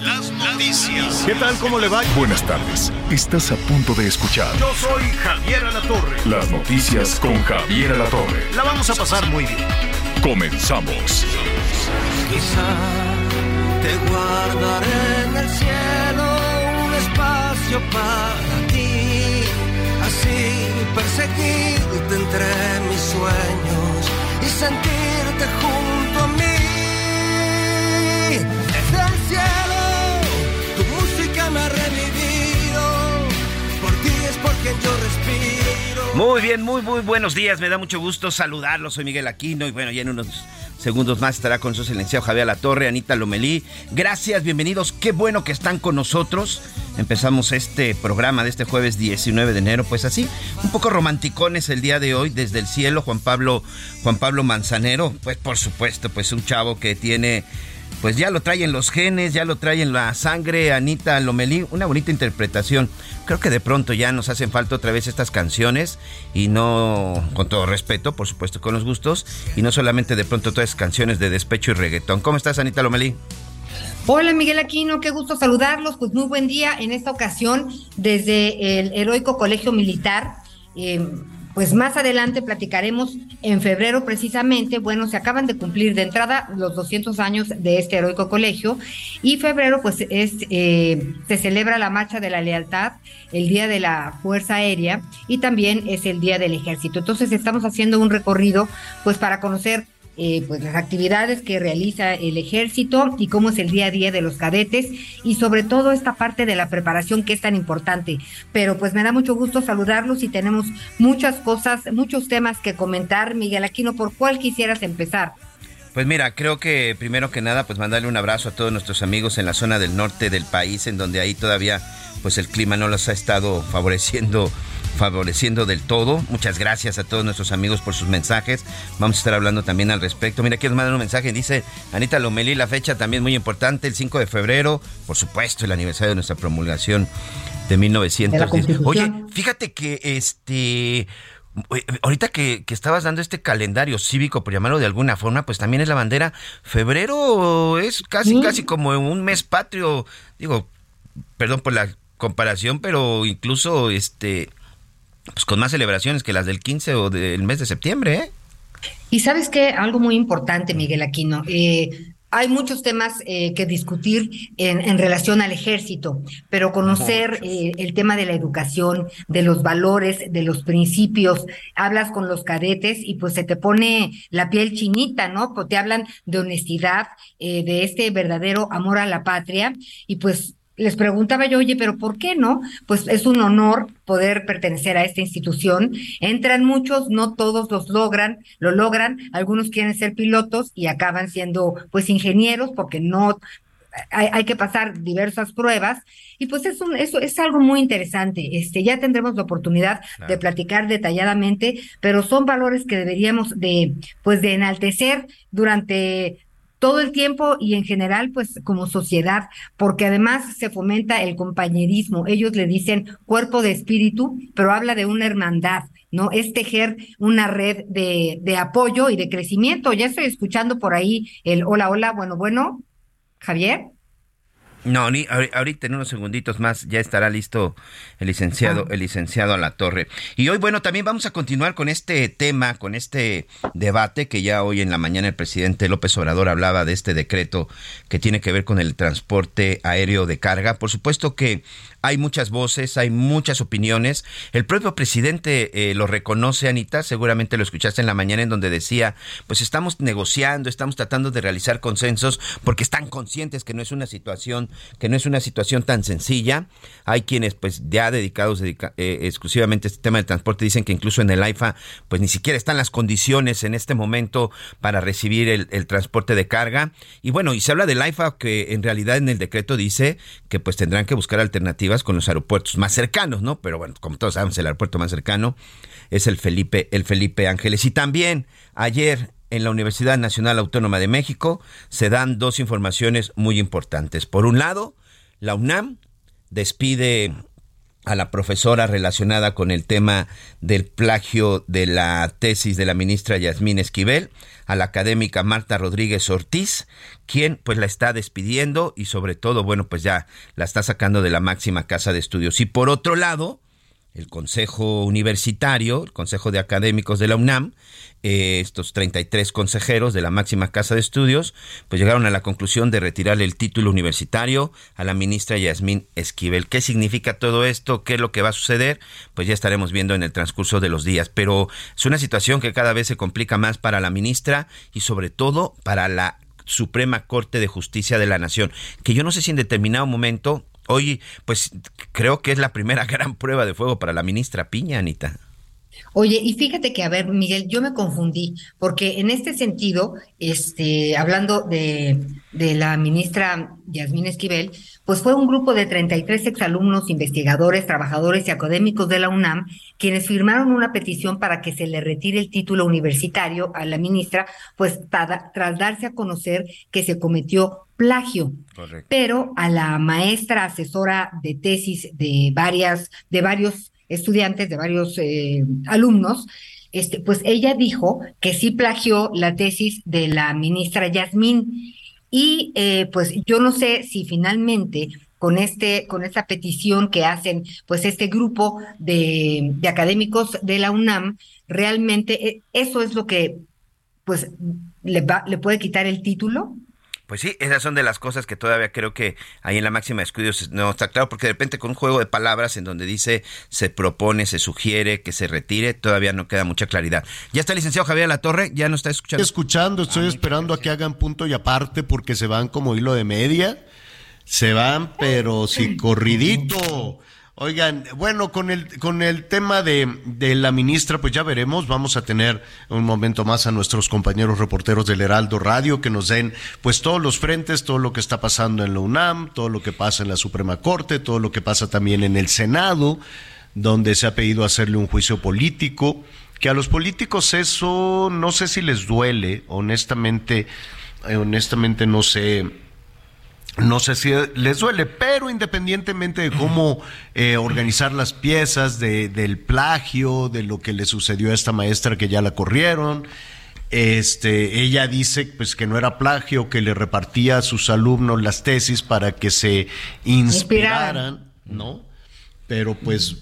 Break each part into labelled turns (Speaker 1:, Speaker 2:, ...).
Speaker 1: Las noticias.
Speaker 2: ¿Qué tal? ¿Cómo le va?
Speaker 3: Buenas tardes. Estás a punto de escuchar
Speaker 2: Yo soy Javier Alatorre.
Speaker 3: las noticias con Javier Alatorre.
Speaker 2: La vamos a pasar muy bien.
Speaker 3: Comenzamos.
Speaker 4: Quizá te guardaré en el cielo un espacio para ti. Así perseguirte entre mis sueños y sentirte junto a mí.
Speaker 5: Muy bien, muy, muy buenos días. Me da mucho gusto saludarlos. Soy Miguel Aquino y bueno, ya en unos segundos más estará con su silenciado Javier La Torre, Anita Lomelí. Gracias, bienvenidos. Qué bueno que están con nosotros. Empezamos este programa de este jueves 19 de enero, pues así, un poco romanticones el día de hoy desde el cielo. Juan Pablo, Juan Pablo Manzanero, pues por supuesto, pues un chavo que tiene pues ya lo trae en los genes, ya lo trae en la sangre, Anita Lomelí, una bonita interpretación. Creo que de pronto ya nos hacen falta otra vez estas canciones y no, con todo respeto, por supuesto, con los gustos, y no solamente de pronto todas canciones de despecho y reggaetón. ¿Cómo estás, Anita Lomelí?
Speaker 6: Hola Miguel Aquino, qué gusto saludarlos. Pues muy buen día en esta ocasión desde el heroico Colegio Militar. Eh, pues más adelante platicaremos en febrero precisamente, bueno, se acaban de cumplir de entrada los 200 años de este heroico colegio y febrero pues es eh, se celebra la marcha de la lealtad, el día de la Fuerza Aérea y también es el día del Ejército. Entonces estamos haciendo un recorrido pues para conocer eh, pues las actividades que realiza el ejército y cómo es el día a día de los cadetes y sobre todo esta parte de la preparación que es tan importante. Pero pues me da mucho gusto saludarlos y tenemos muchas cosas, muchos temas que comentar. Miguel Aquino, ¿por cuál quisieras empezar?
Speaker 5: Pues mira, creo que primero que nada, pues mandarle un abrazo a todos nuestros amigos en la zona del norte del país, en donde ahí todavía pues el clima no los ha estado favoreciendo favoreciendo del todo. Muchas gracias a todos nuestros amigos por sus mensajes. Vamos a estar hablando también al respecto. Mira, aquí nos mandan un mensaje. Dice Anita Lomelí, la fecha también muy importante, el 5 de febrero. Por supuesto, el aniversario de nuestra promulgación de 1910. Oye, fíjate que este... Ahorita que, que, estabas dando este calendario cívico, por llamarlo de alguna forma, pues también es la bandera. Febrero es casi, ¿Sí? casi como un mes patrio. Digo, perdón por la comparación, pero incluso este pues con más celebraciones que las del 15 o del mes de septiembre, ¿eh?
Speaker 6: Y sabes que algo muy importante, Miguel Aquino, eh, hay muchos temas eh, que discutir en, en, relación al ejército, pero conocer eh, el tema de la educación, de los valores, de los principios, hablas con los cadetes y pues se te pone la piel chinita, ¿no? Pues te hablan de honestidad, eh, de este verdadero amor a la patria y pues les preguntaba yo, oye, pero ¿por qué no? Pues es un honor poder pertenecer a esta institución. Entran muchos, no todos los logran, lo logran, algunos quieren ser pilotos y acaban siendo pues ingenieros porque no hay, hay, que pasar diversas pruebas y pues es un, eso es algo muy interesante. Este, ya tendremos la oportunidad claro. de platicar detalladamente, pero son valores que deberíamos de, pues de enaltecer durante todo el tiempo y en general, pues como sociedad, porque además se fomenta el compañerismo. Ellos le dicen cuerpo de espíritu, pero habla de una hermandad, ¿no? Es tejer una red de, de apoyo y de crecimiento. Ya estoy escuchando por ahí el hola, hola, bueno, bueno, Javier.
Speaker 5: No, ni, ahorita en unos segunditos más ya estará listo el licenciado, ah. el licenciado a la torre. Y hoy, bueno, también vamos a continuar con este tema, con este debate que ya hoy en la mañana el presidente López Obrador hablaba de este decreto que tiene que ver con el transporte aéreo de carga. Por supuesto que hay muchas voces, hay muchas opiniones. El propio presidente eh, lo reconoce, Anita, seguramente lo escuchaste en la mañana en donde decía, pues estamos negociando, estamos tratando de realizar consensos porque están conscientes que no es una situación que no es una situación tan sencilla. Hay quienes pues ya dedicados eh, exclusivamente a este tema del transporte dicen que incluso en el AIFA pues ni siquiera están las condiciones en este momento para recibir el, el transporte de carga. Y bueno, y se habla del AIFA que en realidad en el decreto dice que pues tendrán que buscar alternativas con los aeropuertos más cercanos, ¿no? Pero bueno, como todos sabemos, el aeropuerto más cercano es el Felipe, el Felipe Ángeles. Y también ayer en la Universidad Nacional Autónoma de México se dan dos informaciones muy importantes. Por un lado, la UNAM despide a la profesora relacionada con el tema del plagio de la tesis de la ministra Yasmín Esquivel, a la académica Marta Rodríguez Ortiz, quien pues la está despidiendo y sobre todo, bueno, pues ya la está sacando de la máxima casa de estudios. Y por otro lado, el Consejo Universitario, el Consejo de Académicos de la UNAM, eh, estos 33 consejeros de la máxima casa de estudios, pues llegaron a la conclusión de retirarle el título universitario a la ministra Yasmín Esquivel. ¿Qué significa todo esto? ¿Qué es lo que va a suceder? Pues ya estaremos viendo en el transcurso de los días. Pero es una situación que cada vez se complica más para la ministra y sobre todo para la Suprema Corte de Justicia de la Nación, que yo no sé si en determinado momento Hoy, pues creo que es la primera gran prueba de fuego para la ministra Piña, Anita.
Speaker 6: Oye, y fíjate que, a ver, Miguel, yo me confundí, porque en este sentido, este, hablando de, de la ministra Yasmín Esquivel, pues fue un grupo de 33 exalumnos, investigadores, trabajadores y académicos de la UNAM quienes firmaron una petición para que se le retire el título universitario a la ministra, pues tras darse a conocer que se cometió plagio. Pero a la maestra asesora de tesis de varias, de varios estudiantes, de varios eh, alumnos, este, pues ella dijo que sí plagió la tesis de la ministra Yasmín. Y eh, pues yo no sé si finalmente con este, con esta petición que hacen, pues este grupo de, de académicos de la UNAM, realmente eh, eso es lo que pues le va, le puede quitar el título
Speaker 5: pues sí, esas son de las cosas que todavía creo que ahí en la máxima de estudios no está claro, porque de repente con un juego de palabras en donde dice se propone, se sugiere que se retire, todavía no queda mucha claridad. Ya está el licenciado Javier La Torre, ya no está escuchando.
Speaker 2: Estoy escuchando, estoy ah, esperando a que hagan punto y aparte porque se van como hilo de media. Se van, pero si corridito. Oigan, bueno, con el, con el tema de, de, la ministra, pues ya veremos. Vamos a tener un momento más a nuestros compañeros reporteros del Heraldo Radio que nos den, pues, todos los frentes, todo lo que está pasando en la UNAM, todo lo que pasa en la Suprema Corte, todo lo que pasa también en el Senado, donde se ha pedido hacerle un juicio político. Que a los políticos eso no sé si les duele, honestamente, eh, honestamente no sé no sé si les duele, pero independientemente de cómo eh, organizar las piezas, de, del plagio, de lo que le sucedió a esta maestra que ya la corrieron, este, ella dice pues que no era plagio, que le repartía a sus alumnos las tesis para que se inspiraran, ¿no? Pero pues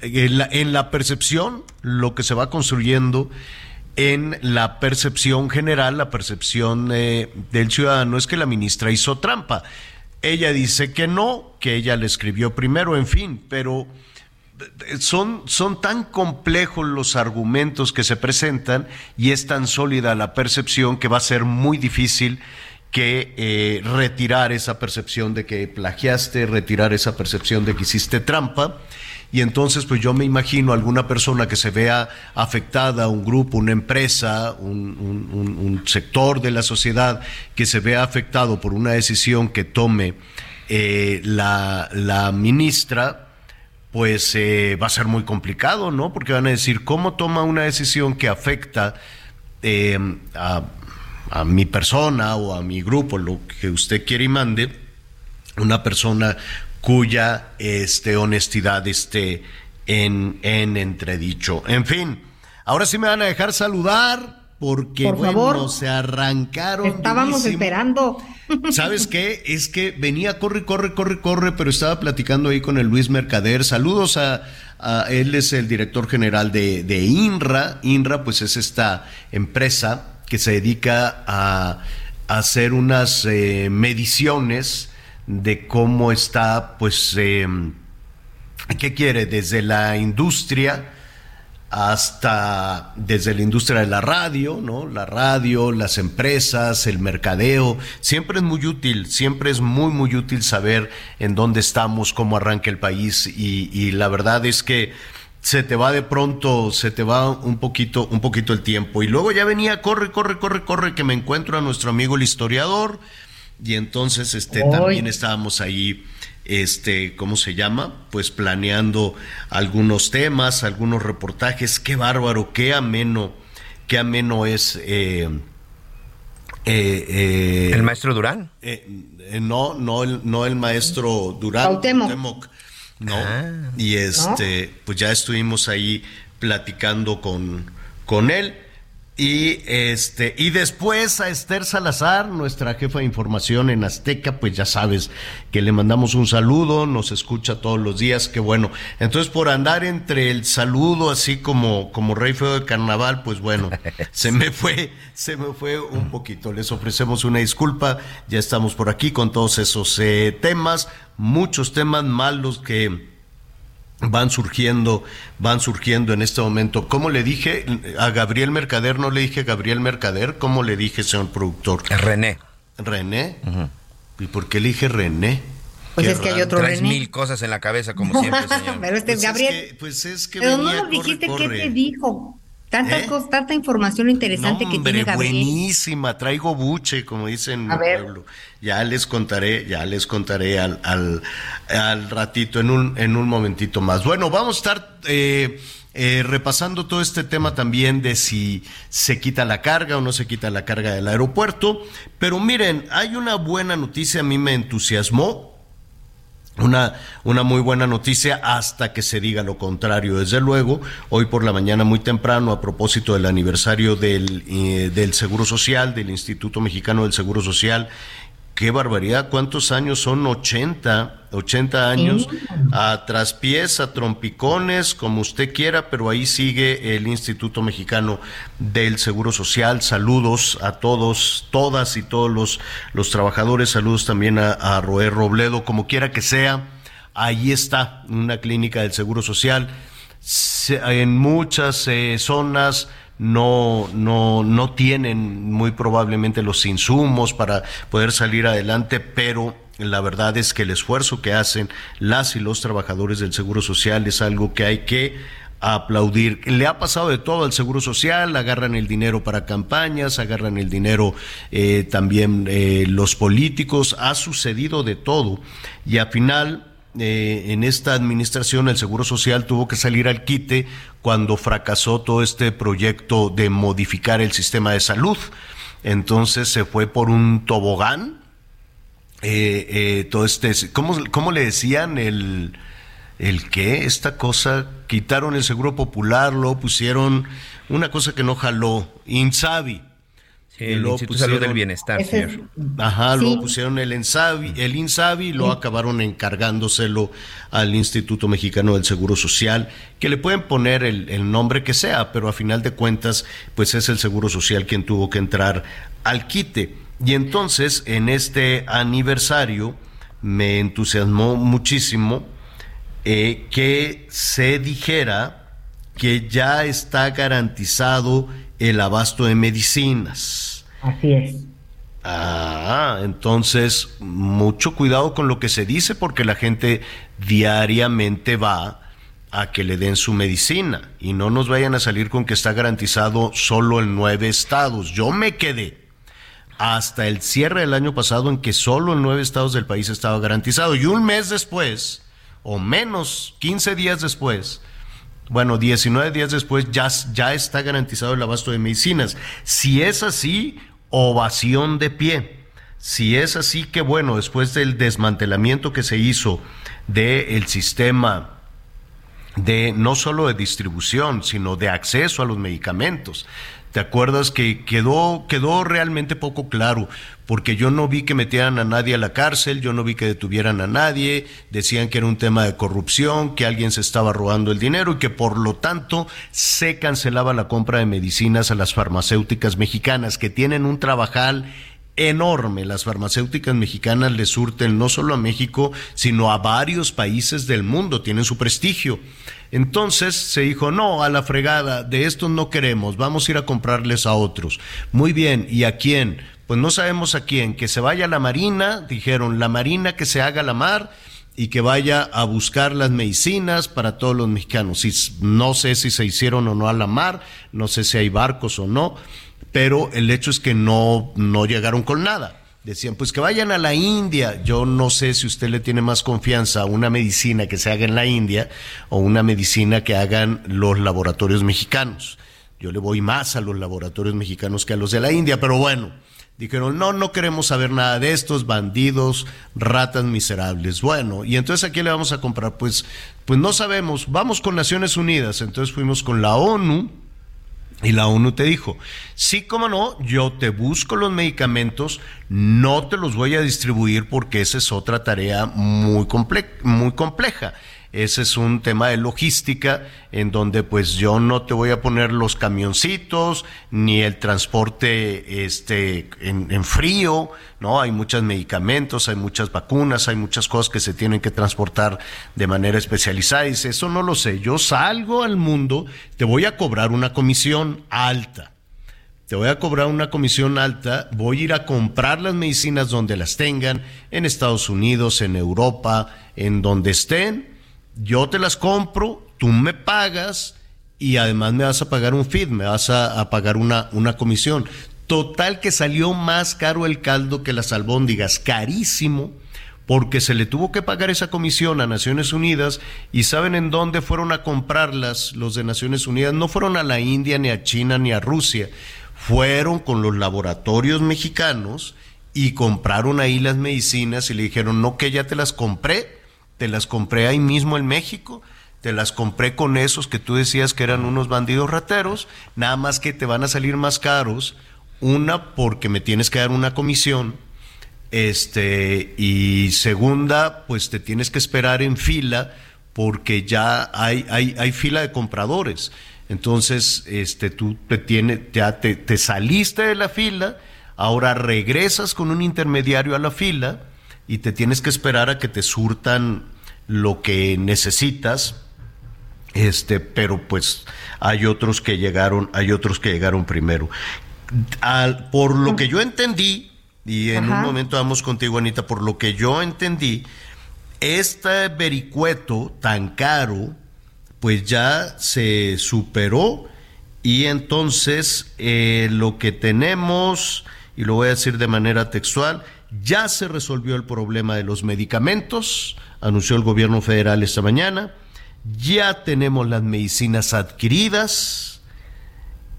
Speaker 2: en la percepción, lo que se va construyendo en la percepción general, la percepción eh, del ciudadano es que la ministra hizo trampa. Ella dice que no, que ella le escribió primero, en fin, pero eh, son, son tan complejos los argumentos que se presentan y es tan sólida la percepción que va a ser muy difícil que eh, retirar esa percepción de que plagiaste, retirar esa percepción de que hiciste trampa y entonces pues yo me imagino alguna persona que se vea afectada, un grupo, una empresa, un, sector de la sociedad que se vea afectado por una decisión que tome eh, la, ministra, pues eh, va a ser muy complicado, ¿no? Porque van a decir, ¿cómo toma una decisión que afecta a, a mi persona o a mi grupo, lo que usted quiere y mande? Una persona cuya este, honestidad esté en, en entredicho. En fin, ahora sí me van a dejar saludar porque
Speaker 6: Por bueno,
Speaker 2: se arrancaron.
Speaker 6: Estábamos esperando.
Speaker 2: ¿Sabes qué? Es que venía, corre, corre, corre, corre, pero estaba platicando ahí con el Luis Mercader. Saludos a, él, es el director general de, de, INRA. INRA, pues es esta empresa que se dedica a, hacer unas eh, mediciones de cómo está, pues, em, ¿qué quiere? Desde la industria hasta desde la industria de la radio, ¿no? La radio, las empresas, el mercadeo. Siempre es muy útil, siempre es muy, muy útil saber en dónde estamos, cómo arranca el país y, y la verdad es que se te va de pronto, se te va un poquito, un poquito el tiempo. Y luego ya venía, corre, corre, corre, corre, que me encuentro a nuestro amigo el historiador. Y entonces este también estábamos ahí este, ¿cómo se llama? Pues planeando algunos temas, algunos reportajes. Qué bárbaro, qué ameno, qué ameno es. Eh,
Speaker 5: eh, eh, ¿El maestro Durán?
Speaker 2: no, no el, no el maestro Durán. No. Ah. y este, pues ya estuvimos ahí platicando con, con él. Y este, y después a Esther Salazar, nuestra jefa de información en Azteca, pues ya sabes que le mandamos un saludo, nos escucha todos los días, qué bueno. Entonces, por andar entre el saludo así como, como rey feo de carnaval, pues bueno, se me fue, se me fue un poquito. Les ofrecemos una disculpa, ya estamos por aquí con todos esos eh, temas, muchos temas malos que van surgiendo, van surgiendo en este momento. ¿Cómo le dije a Gabriel Mercader? No le dije a Gabriel Mercader, ¿cómo le dije, señor productor?
Speaker 5: René.
Speaker 2: René. ¿Y por qué le dije René?
Speaker 6: Pues es que hay otro
Speaker 5: Traes mil cosas en la cabeza, como siempre, señor.
Speaker 6: Pero este
Speaker 2: pues
Speaker 6: Gabriel.
Speaker 2: Es que, pues es que
Speaker 6: Pero no nos dijiste qué te dijo. Tantas ¿Eh? cosas, tanta información interesante que tiene Gabriel.
Speaker 2: Buenísima, traigo buche, como dicen en mi pueblo. Ya les contaré, ya les contaré al, al, al, ratito, en un, en un momentito más. Bueno, vamos a estar eh, eh, repasando todo este tema también de si se quita la carga o no se quita la carga del aeropuerto. Pero miren, hay una buena noticia, a mí me entusiasmó una, una muy buena noticia hasta que se diga lo contrario. Desde luego, hoy por la mañana muy temprano, a propósito del aniversario del, eh, del Seguro Social, del Instituto Mexicano del Seguro Social, qué barbaridad, ¿cuántos años son? 80, 80 años, a traspiés, a trompicones, como usted quiera, pero ahí sigue el Instituto Mexicano del Seguro Social. Saludos a todos, todas y todos los, los trabajadores, saludos también a, a Roé Robledo, como quiera que sea, ahí está una clínica del Seguro Social. En muchas eh, zonas no, no, no tienen muy probablemente los insumos para poder salir adelante, pero la verdad es que el esfuerzo que hacen las y los trabajadores del Seguro Social es algo que hay que aplaudir. Le ha pasado de todo al Seguro Social, agarran el dinero para campañas, agarran el dinero eh, también eh, los políticos, ha sucedido de todo y al final eh, en esta administración el Seguro Social tuvo que salir al quite cuando fracasó todo este proyecto de modificar el sistema de salud. Entonces se fue por un tobogán. Eh, eh, todo este, ¿cómo, ¿cómo, le decían el, el qué? Esta cosa, quitaron el seguro popular, lo pusieron una cosa que no jaló, Insabi
Speaker 5: el Instituto del Bienestar, señor.
Speaker 2: Ajá, lo pusieron el INSABI, el INSABI y lo acabaron encargándoselo al Instituto Mexicano del Seguro Social, que le pueden poner el, el, nombre que sea, pero a final de cuentas, pues es el Seguro Social quien tuvo que entrar al quite. Y entonces, en este aniversario, me entusiasmó muchísimo eh, que se dijera que ya está garantizado el abasto de medicinas.
Speaker 6: Así es.
Speaker 2: Ah, entonces mucho cuidado con lo que se dice porque la gente diariamente va a que le den su medicina y no nos vayan a salir con que está garantizado solo en nueve estados. Yo me quedé hasta el cierre del año pasado en que solo en nueve estados del país estaba garantizado y un mes después, o menos, 15 días después, bueno, 19 días después ya, ya está garantizado el abasto de medicinas. Si es así, ovación de pie. Si es así, que bueno, después del desmantelamiento que se hizo del sistema de no solo de distribución, sino de acceso a los medicamentos, ¿Te acuerdas que quedó, quedó realmente poco claro? Porque yo no vi que metieran a nadie a la cárcel, yo no vi que detuvieran a nadie, decían que era un tema de corrupción, que alguien se estaba robando el dinero y que por lo tanto se cancelaba la compra de medicinas a las farmacéuticas mexicanas, que tienen un trabajal enorme. Las farmacéuticas mexicanas le surten no solo a México, sino a varios países del mundo, tienen su prestigio. Entonces se dijo, no, a la fregada, de estos no queremos, vamos a ir a comprarles a otros. Muy bien, ¿y a quién? Pues no sabemos a quién, que se vaya a la Marina, dijeron, la Marina que se haga la mar y que vaya a buscar las medicinas para todos los mexicanos. No sé si se hicieron o no a la mar, no sé si hay barcos o no, pero el hecho es que no, no llegaron con nada. Decían, pues que vayan a la India. Yo no sé si usted le tiene más confianza a una medicina que se haga en la India o una medicina que hagan los laboratorios mexicanos. Yo le voy más a los laboratorios mexicanos que a los de la India, pero bueno, dijeron, no, no queremos saber nada de estos bandidos, ratas miserables. Bueno, y entonces a quién le vamos a comprar? Pues, pues no sabemos, vamos con Naciones Unidas. Entonces fuimos con la ONU, y la ONU te dijo, sí, como no, yo te busco los medicamentos, no te los voy a distribuir porque esa es otra tarea muy, muy compleja. Ese es un tema de logística en donde pues yo no te voy a poner los camioncitos ni el transporte este en, frío, ¿no? Hay muchos medicamentos, hay muchas vacunas, hay muchas cosas que se tienen que transportar de manera especializada. Dice, eso no lo sé, yo salgo al mundo, te voy a cobrar una comisión alta te voy a cobrar una comisión alta, voy a ir a comprar las medicinas donde las tengan, en Estados Unidos, en Europa, en donde estén, yo te las compro, tú me pagas y además me vas a pagar un feed, me vas a, pagar una, una comisión. Total que salió más caro el caldo que las albóndigas, carísimo, porque se le tuvo que pagar esa comisión a Naciones Unidas y saben en dónde fueron a comprarlas los de Naciones Unidas, no fueron a la India, ni a China, ni a Rusia, fueron con los laboratorios mexicanos y compraron ahí las medicinas y le dijeron, no que ya te las compré, te las compré ahí mismo en México, te las compré con esos que tú decías que eran unos bandidos rateros, nada más que te van a salir más caros, una porque me tienes que dar una comisión, este, y segunda, pues te tienes que esperar en fila porque ya hay, hay, hay fila de compradores. Entonces, este, tú te, tiene, ya te, te saliste de la fila, ahora regresas con un intermediario a la fila, y te tienes que esperar a que te surtan lo que necesitas este pero pues hay otros que llegaron hay otros que llegaron primero. Al, por lo que yo entendí y en un momento vamos contigo Anita por lo que yo entendí este vericueto tan caro pues ya se superó y entonces eh, lo que tenemos y lo voy a decir de manera textual ya se resolvió el problema de los medicamentos, anunció el gobierno federal esta mañana. Ya tenemos las medicinas adquiridas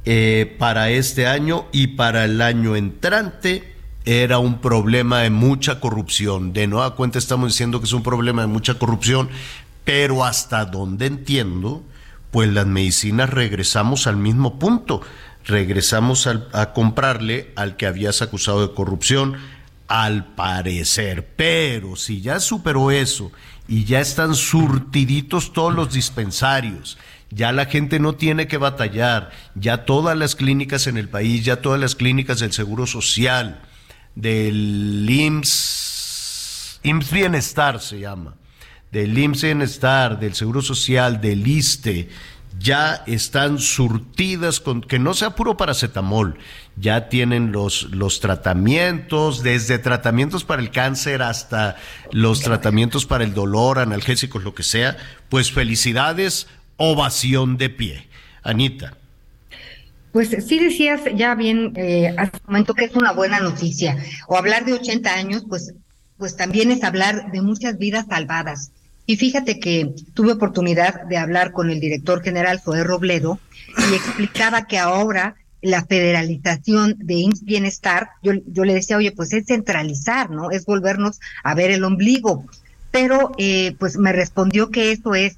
Speaker 2: eh, para este año y para el año entrante. Era un problema de mucha corrupción. De nueva cuenta estamos diciendo que es un problema de mucha corrupción, pero hasta donde entiendo, pues las medicinas regresamos al mismo punto. Regresamos a comprarle al que habías acusado de corrupción al parecer. Pero si ya superó eso y ya están surtiditos todos los dispensarios, ya la gente no tiene que batallar, ya todas las clínicas en el país, ya todas las clínicas del Seguro Social, del IMSS, IMSS Bienestar se llama, del IMSS Bienestar, del Seguro Social, del ISTE, ya están surtidas con que no sea puro paracetamol, ya tienen los, los tratamientos, desde tratamientos para el cáncer hasta los tratamientos para el dolor, analgésicos, lo que sea, pues felicidades, ovación de pie. Anita.
Speaker 6: Pues sí decías ya bien eh, hace un momento que es una buena noticia. O hablar de 80 años, pues, pues también es hablar de muchas vidas salvadas. Y fíjate que tuve oportunidad de hablar con el director general Zoé Robledo y explicaba que ahora la federalización de IMSS Bienestar, yo, yo le decía, oye, pues es centralizar, ¿no? Es volvernos a ver el ombligo. Pero eh, pues me respondió que eso es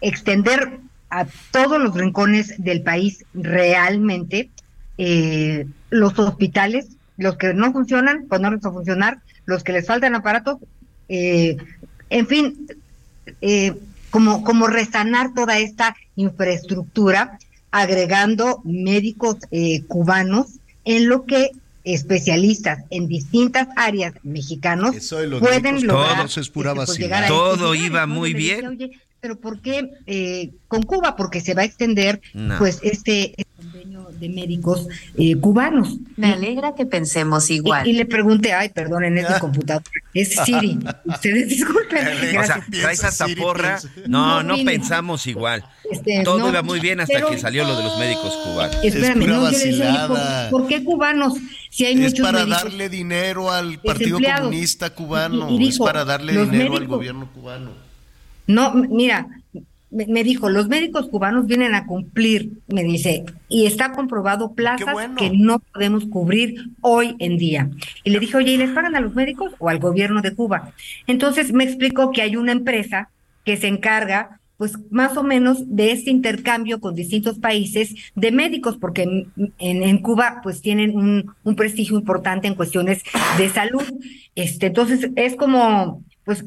Speaker 6: extender a todos los rincones del país realmente eh, los hospitales, los que no funcionan, ponerlos a funcionar, los que les faltan aparatos, eh, en fin, eh, como, como resanar toda esta infraestructura, agregando médicos eh, cubanos en lo que especialistas en distintas áreas mexicanos pueden lograr.
Speaker 5: Todo, es pura pues, todo iba muy bien
Speaker 6: pero ¿por qué eh, con Cuba? Porque se va a extender
Speaker 5: No.
Speaker 6: pues este de médicos eh, cubanos.
Speaker 7: Me alegra que pensemos igual.
Speaker 6: Y, y le pregunté, ay, perdonen, es mi computadora, es Siri. Ustedes disculpen.
Speaker 5: O sea, traes hasta porra. No,
Speaker 6: No,
Speaker 5: pensamos igual.
Speaker 6: Este,
Speaker 5: Todo
Speaker 6: no,
Speaker 5: iba muy bien hasta
Speaker 6: pero-
Speaker 5: que salió lo de los médicos cubanos.
Speaker 6: Espérame,
Speaker 2: pura
Speaker 6: no, yo le. ¿por, por qué cubanos? Si hay
Speaker 2: Es
Speaker 6: muchos
Speaker 2: para
Speaker 6: médicos
Speaker 2: darle dinero al Partido. Comunista Cubano,
Speaker 6: Y- y
Speaker 2: es para darle dinero al gobierno cubano.
Speaker 6: No, mira, me, dijo, los médicos cubanos vienen a cumplir, me dice, y está comprobado plazas
Speaker 2: bueno.
Speaker 6: que no podemos cubrir hoy en día. Y le dije, oye, ¿y les pagan a los médicos o al gobierno de Cuba? Entonces me explicó que hay una empresa que se encarga pues más o menos de este intercambio con distintos países de médicos, porque en, en- en Cuba pues tienen un, un prestigio importante en cuestiones de salud. Este, entonces es como, pues,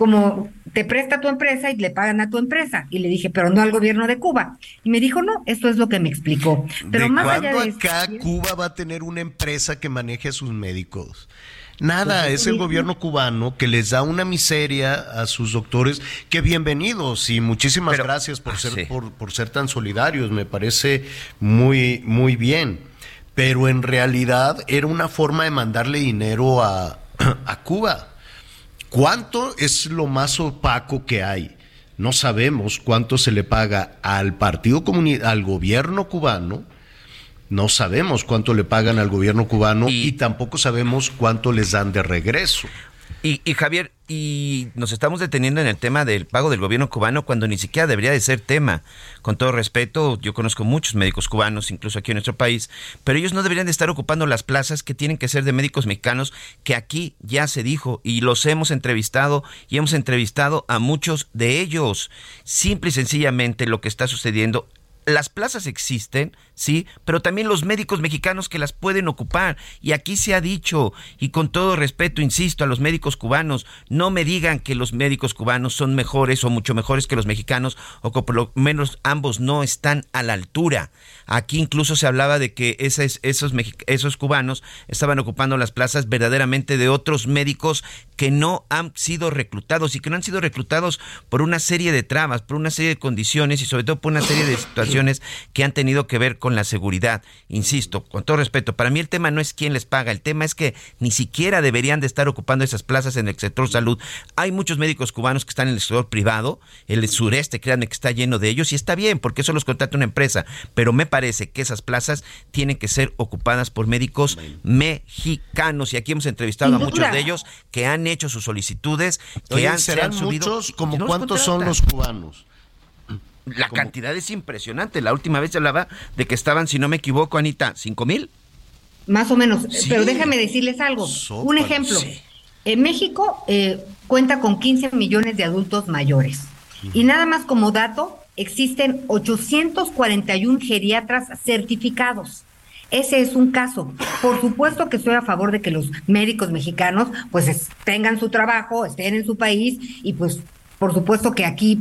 Speaker 6: como te presta tu empresa y le pagan a tu empresa. Y le dije, pero no al gobierno de Cuba. Y me dijo, no, esto es lo que me explicó. Pero
Speaker 2: ¿De
Speaker 6: más allá
Speaker 2: cuándo
Speaker 6: de
Speaker 2: acá
Speaker 6: esto,
Speaker 2: Cuba va a tener una empresa que maneje a sus médicos? Nada,
Speaker 6: Pues,
Speaker 2: es el
Speaker 6: sí.
Speaker 2: gobierno cubano que les da una miseria a sus doctores. Que bienvenidos y muchísimas
Speaker 5: Pero-
Speaker 2: gracias por
Speaker 5: ah,
Speaker 2: ser
Speaker 5: sí.
Speaker 2: por, por ser tan solidarios. Me parece muy muy bien. Pero en realidad era una forma de mandarle dinero a, a Cuba. ¿Cuánto es lo más opaco que hay? No sabemos cuánto se le paga al Partido Comunista, al gobierno cubano. No sabemos cuánto le pagan al gobierno cubano y,
Speaker 5: Y-
Speaker 2: tampoco sabemos cuánto les dan de regreso.
Speaker 5: Y, y Javier, y nos estamos deteniendo en el tema del pago del gobierno cubano cuando ni siquiera debería de ser tema. Con todo respeto, yo conozco muchos médicos cubanos, incluso aquí en nuestro país, pero ellos no deberían de estar ocupando las plazas que tienen que ser de médicos mexicanos, que aquí ya se dijo y los hemos entrevistado y hemos entrevistado a muchos de ellos. Simple y sencillamente lo que está sucediendo las plazas existen, sí, pero también los médicos mexicanos que las pueden ocupar. Y aquí se ha dicho, y con todo respeto, insisto, a los médicos cubanos, no me digan que los médicos cubanos son mejores o mucho mejores que los mexicanos, o que por lo menos ambos no están a la altura. Aquí incluso se hablaba de que esos, esos, esos cubanos estaban ocupando las plazas verdaderamente de otros médicos que no han sido reclutados y que no han sido reclutados por una serie de trabas, por una serie de condiciones y sobre todo por una serie de situaciones que han tenido que ver con la seguridad. Insisto, con todo respeto, para mí el tema no es quién les paga, el tema es que ni siquiera deberían de estar ocupando esas plazas en el sector salud. Hay muchos médicos cubanos que están en el sector privado, el sureste, créanme que está lleno de ellos y está bien porque eso los contrata una empresa, pero me parece que esas plazas tienen que ser ocupadas por médicos mexicanos y aquí hemos entrevistado a muchos de ellos que han hecho sus solicitudes, que
Speaker 2: Oye,
Speaker 5: han, se
Speaker 2: serán
Speaker 5: han subido
Speaker 2: muchos,
Speaker 5: y
Speaker 2: como
Speaker 5: no los
Speaker 2: cuántos son los cubanos.
Speaker 5: La cantidad es impresionante. La última vez se hablaba de que estaban, si no me equivoco, Anita, cinco mil.
Speaker 6: Más o menos.
Speaker 2: Sí.
Speaker 6: Pero déjame decirles algo.
Speaker 2: Sópalo,
Speaker 6: Un ejemplo.
Speaker 2: sí.
Speaker 6: En México eh, cuenta con 15 millones de adultos mayores. Y nada más como dato, existen 841 geriatras certificados. Ese es un caso. Por supuesto que estoy a favor de que los médicos mexicanos pues es- tengan su trabajo, estén en su país y pues por supuesto que aquí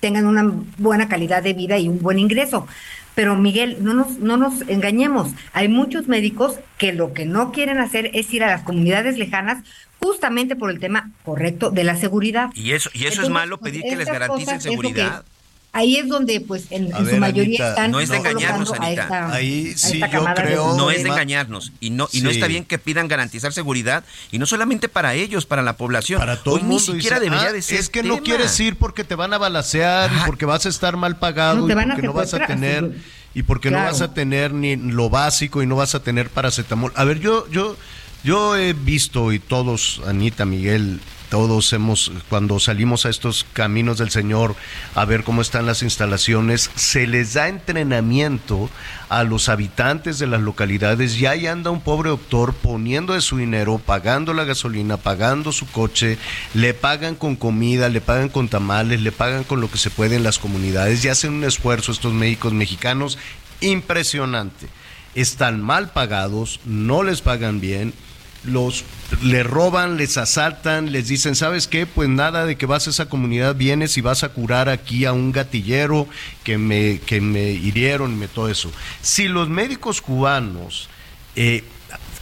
Speaker 6: tengan una buena calidad de vida y un buen ingreso. Pero Miguel, no nos, no nos engañemos. Hay muchos médicos que lo que no quieren hacer es ir a las comunidades lejanas justamente por el tema correcto de la seguridad.
Speaker 5: Y eso, y eso es malo
Speaker 6: pues,
Speaker 5: pedir que les garanticen
Speaker 6: que-
Speaker 5: seguridad.
Speaker 6: Ahí es donde, pues, en, en su
Speaker 2: ver,
Speaker 6: mayoría
Speaker 2: Anita,
Speaker 6: están
Speaker 5: no es de engañarnos,
Speaker 6: a
Speaker 5: Anita.
Speaker 6: esta-
Speaker 2: Ahí
Speaker 6: a
Speaker 2: sí
Speaker 6: esta
Speaker 2: yo
Speaker 6: de
Speaker 2: creo-
Speaker 5: No es de engañarnos y no y no está bien que pidan garantizar seguridad y no solamente para ellos, para la población.
Speaker 2: Para todo
Speaker 5: Hoy
Speaker 2: el
Speaker 5: ni siquiera
Speaker 2: dice,
Speaker 5: debería
Speaker 2: "Ah,
Speaker 5: de ser
Speaker 2: Es que no
Speaker 5: tema".
Speaker 2: quieres ir porque te van a balacear y porque vas a estar mal pagado
Speaker 6: No,
Speaker 2: y porque no vas a tener y porque no vas a tener ni lo básico y no vas a tener paracetamol. A ver, yo yo yo he visto y todos Anita, Miguel, todos hemos cuando salimos a estos caminos del Señor a ver cómo están las instalaciones, se les da entrenamiento a los habitantes de las localidades y ahí anda un pobre doctor poniendo de su dinero, pagando la gasolina, pagando su coche, le pagan con comida, le pagan con tamales, le pagan con lo que se puede en las comunidades y hacen un esfuerzo estos médicos mexicanos impresionante. Están mal pagados, no les pagan bien, los le roban, les asaltan, les dicen, ¿sabes qué? Pues nada de que vas a esa comunidad, vienes y vas a curar aquí a un gatillero que me, que me hirieron y todo eso. Si los médicos cubanos eh,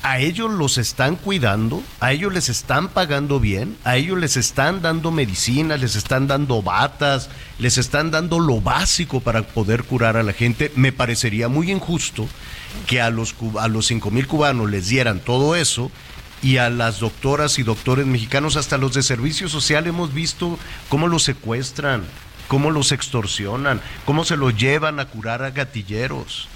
Speaker 2: a ellos los están cuidando, a ellos les están pagando bien, a ellos les están dando medicinas, les están dando batas, les están dando lo básico para poder curar a la gente. Me parecería muy injusto que a los, a los 5 mil cubanos les dieran todo eso y a las doctoras y doctores mexicanos, hasta los de servicio social, hemos visto cómo los secuestran, cómo los extorsionan, cómo se los llevan a curar a gatilleros.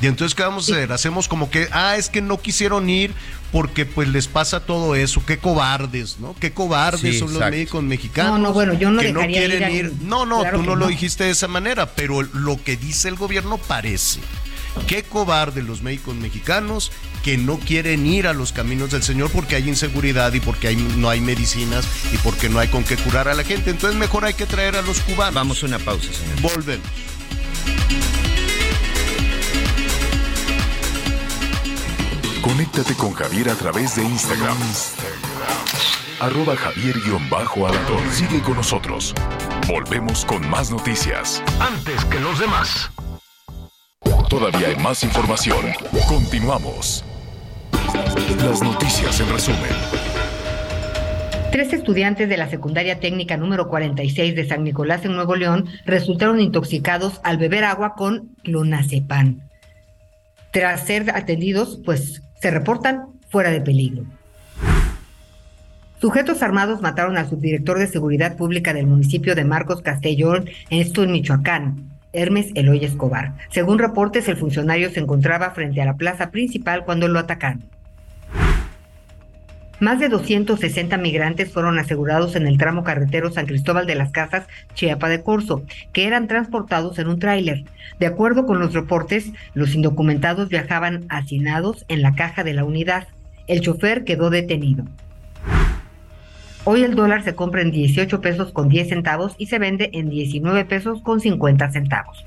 Speaker 2: Y entonces, ¿qué vamos a hacer? Hacemos como que, ah, es que no quisieron ir porque pues les pasa todo eso. Qué cobardes, ¿no? Qué cobardes son los médicos mexicanos.
Speaker 6: No, no, bueno, yo no
Speaker 2: que no quieren
Speaker 6: ir.
Speaker 2: No, no, tú no, lo dijiste de esa manera, pero lo que dice el gobierno parece. Qué cobardes los médicos mexicanos que no quieren ir a los caminos del Señor porque hay inseguridad y porque hay, no hay medicinas y porque no hay con qué curar a la gente. Entonces mejor hay que traer a los cubanos.
Speaker 5: Vamos a una pausa, señor.
Speaker 2: Volvemos.
Speaker 3: Conéctate con Javier a través de Instagram. Arroba Javier-Alator. Sigue con nosotros. Volvemos con más noticias.
Speaker 1: Antes que los demás.
Speaker 3: Todavía hay más información. Continuamos. Las noticias en resumen.
Speaker 6: Tres estudiantes de la secundaria técnica número 46 de San Nicolás en Nuevo León resultaron intoxicados al beber agua con clonazepam. Tras ser atendidos, pues se reportan fuera de peligro. Sujetos armados mataron al subdirector de Seguridad Pública del municipio de Marcos Castellón, esto en Michoacán, Hermes Eloy Escobar. Según reportes, el funcionario se encontraba frente a la plaza principal cuando lo atacaron. Más de 260 migrantes fueron asegurados en el tramo carretero San Cristóbal de las Casas, Chiapa de Corzo, que eran transportados en un tráiler. De acuerdo con los reportes, los indocumentados viajaban hacinados en la caja de la unidad. El chofer quedó detenido. Hoy el dólar se compra en 18 pesos con 10 centavos y se vende en 19 pesos con 50 centavos.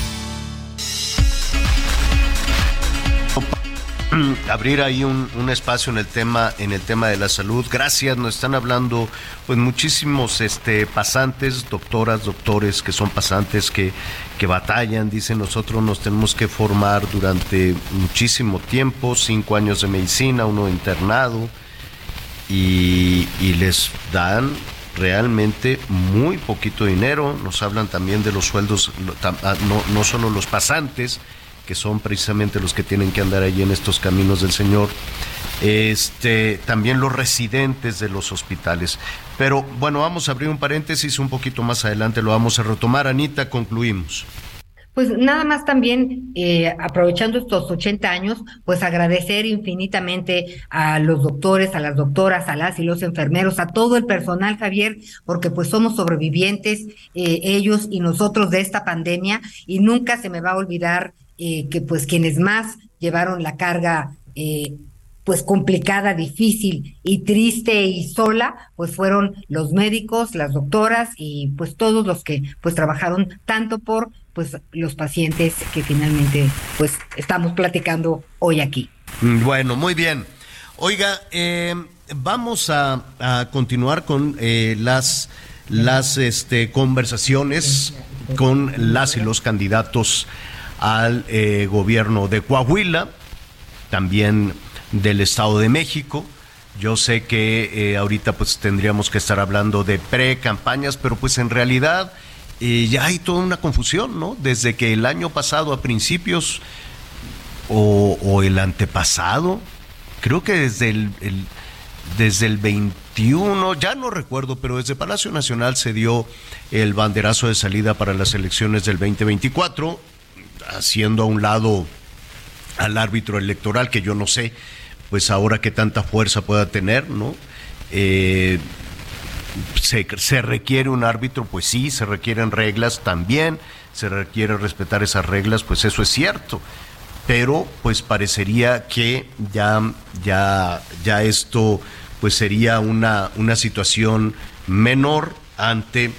Speaker 2: abrir ahí un, espacio en el tema en el tema de la salud. Gracias, nos están hablando pues muchísimos este pasantes, doctoras, doctores que son pasantes que que batallan, dicen nosotros nos tenemos que formar durante muchísimo tiempo, cinco años de medicina, uno internado y, y les dan realmente muy poquito dinero. Nos hablan también de los sueldos, ah, no, no solo los pasantes, que son precisamente los que tienen que andar allí en estos caminos del Señor, este, también los residentes de los hospitales. Pero bueno, vamos a abrir un paréntesis un poquito más adelante, lo vamos a retomar. Anita, concluimos.
Speaker 6: Pues nada más también, eh, aprovechando estos 80 años, pues agradecer infinitamente a los doctores, a las doctoras, a las y los enfermeros, a todo el personal, Javier, porque pues somos sobrevivientes, eh, ellos y nosotros de esta pandemia, y nunca se me va a olvidar eh, que pues quienes más llevaron la carga eh, pues complicada, difícil y triste y sola, pues fueron los médicos, las doctoras y pues todos los que pues trabajaron tanto por pues los pacientes que finalmente pues estamos platicando hoy aquí.
Speaker 2: Mm, bueno, muy bien. Oiga, eh, vamos a, a, continuar con las las este, conversaciones con las y los candidatos al eh, gobierno de Coahuila, también del Estado de México. Yo sé que eh, ahorita pues tendríamos que estar hablando de pre-campañas, pero pues en realidad eh, ya hay toda una confusión, ¿no? Desde que el año pasado a principios o, el antepasado, creo que desde el, el, desde el 21, ya no recuerdo, pero desde Palacio Nacional se dio el banderazo de salida para las elecciones del 2024 haciendo a un lado al árbitro electoral, que yo no sé, pues ahora que tanta fuerza pueda tener, ¿no? Eh, se, se, requiere un árbitro, pues sí, se requieren reglas también, se requiere respetar esas reglas, pues eso es cierto. Pero pues parecería que ya, ya, ya esto pues sería una, una situación menor ante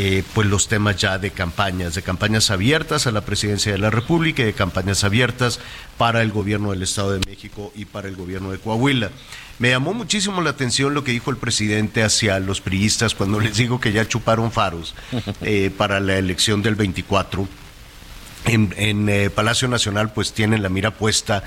Speaker 2: eh, pues los temas ya de campañas, de campañas abiertas a la presidencia de la República y de campañas abiertas para el gobierno del Estado de México y para el gobierno de Coahuila. Me llamó muchísimo la atención lo que dijo el presidente hacia los priistas cuando les digo que ya chuparon faros eh, para la elección del 24. En, en eh, Palacio Nacional pues tienen la mira puesta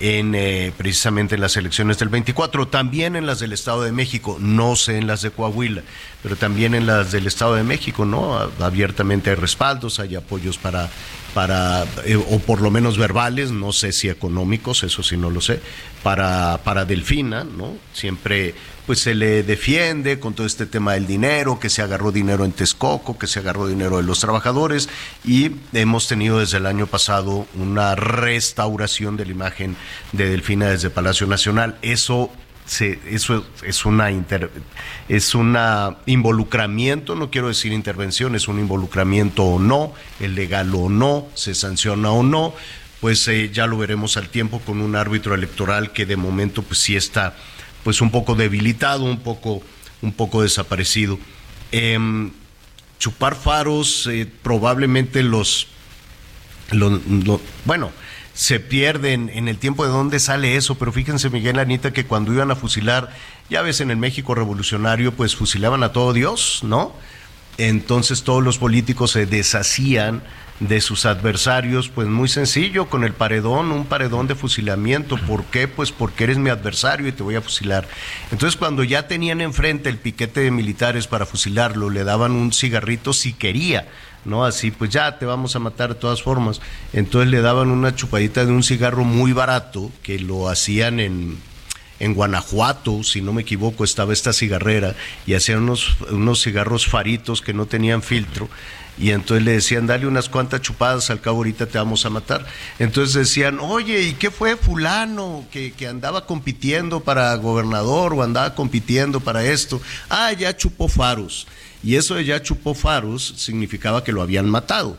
Speaker 2: en eh, precisamente en las elecciones del 24, también en las del Estado de México, no sé en las de Coahuila, pero también en las del Estado de México, ¿no? Abiertamente hay respaldos, hay apoyos para para, eh, o por lo menos verbales, no sé si económicos, eso sí no lo sé, para, para Delfina, ¿no? Siempre pues se le defiende con todo este tema del dinero, que se agarró dinero en Texcoco, que se agarró dinero de los trabajadores y hemos tenido desde el año pasado una restauración de la imagen de Delfina desde Palacio Nacional. Eso eso es una es un involucramiento, no quiero decir intervención, es un involucramiento o no, el legal o no, se sanciona o no, pues eh, ya lo veremos al tiempo con un árbitro electoral que de momento pues sí está pues un poco debilitado, un poco un poco desaparecido. Em, chupar faros, eh, probablemente los, los, bueno, se pierden en el tiempo de dónde sale eso, pero fíjense Miguel Anita que cuando iban a fusilar, ya ves en el México revolucionario, pues fusilaban a todo Dios, ¿no? Entonces todos los políticos se deshacían de sus adversarios, pues muy sencillo, con el paredón, un paredón de fusilamiento. ¿Por qué? Pues porque eres mi adversario y te voy a fusilar. Entonces cuando ya tenían enfrente el piquete de militares para fusilarlo, le daban un cigarrito si quería ¿no? Así, pues ya te vamos a matar de todas formas. Entonces le daban una chupadita de un cigarro muy barato que lo hacían en, en Guanajuato, si no me equivoco, estaba esta cigarrera y hacían unos, unos cigarros faritos que no tenían filtro. Y entonces le decían, dale unas cuantas chupadas, al cabo ahorita te vamos a matar. Entonces decían, oye, ¿y qué fue fulano que, que andaba compitiendo para gobernador o andaba compitiendo para esto? Ah, ya chupó faros. Y eso de ya chupó faros significaba que lo habían matado.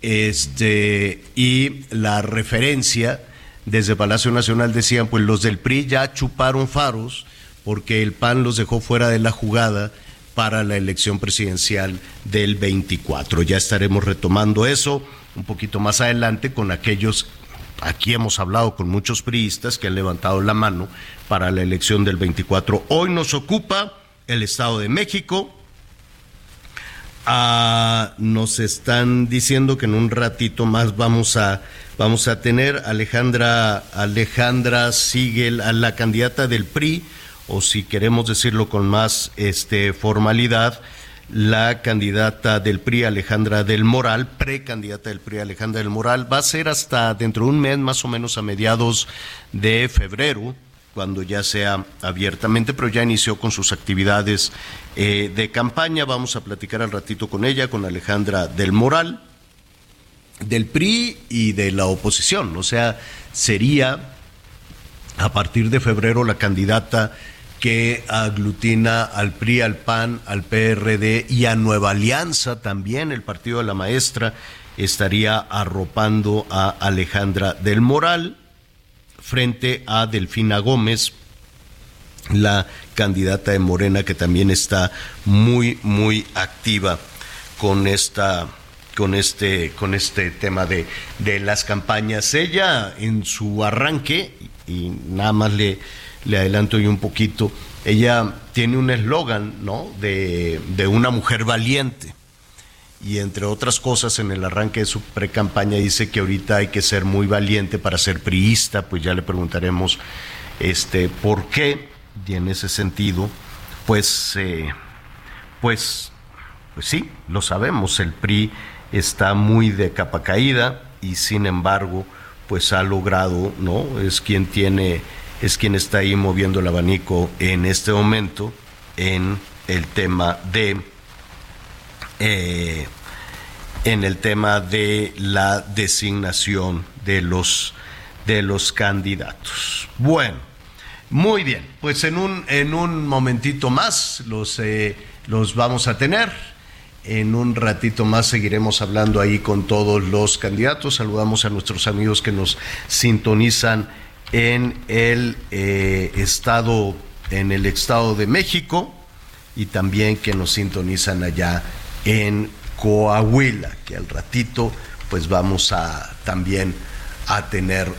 Speaker 2: Este, y la referencia desde Palacio Nacional decían, pues los del PRI ya chuparon faros porque el PAN los dejó fuera de la jugada para la elección presidencial del 24. Ya estaremos retomando eso un poquito más adelante con aquellos aquí hemos hablado con muchos priistas que han levantado la mano para la elección del 24. Hoy nos ocupa el Estado de México, Ah, nos están diciendo que en un ratito más vamos a vamos a tener Alejandra Alejandra Sigel a la candidata del PRI o si queremos decirlo con más este formalidad la candidata del PRI Alejandra del Moral, precandidata del PRI Alejandra del Moral, va a ser hasta dentro de un mes más o menos a mediados de febrero cuando ya sea abiertamente, pero ya inició con sus actividades eh, de campaña. Vamos a platicar al ratito con ella, con Alejandra del Moral, del PRI y de la oposición. O sea, sería a partir de febrero la candidata que aglutina al PRI, al PAN, al PRD y a Nueva Alianza también, el partido de la maestra estaría arropando a Alejandra del Moral frente a Delfina Gómez, la candidata de Morena que también está muy muy activa con esta con este con este tema de, de las campañas. Ella en su arranque y nada más le le adelanto yo un poquito, ella tiene un eslogan, ¿no? De, de una mujer valiente y entre otras cosas en el arranque de su pre-campaña dice que ahorita hay que ser muy valiente para ser priista, pues ya le preguntaremos este por qué y en ese sentido pues eh, pues pues sí, lo sabemos, el PRI está muy de capa caída y sin embargo pues ha logrado, ¿no? Es quien tiene es quien está ahí moviendo el abanico en este momento en el tema de eh, en el tema de la designación de los, de los candidatos. Bueno, muy bien, pues en un, en un momentito más los, eh, los vamos a tener. En un ratito más seguiremos hablando ahí con todos los candidatos. Saludamos a nuestros amigos que nos sintonizan en el eh, estado en el Estado de México y también que nos sintonizan allá en Coahuila, que al ratito pues vamos a también a tener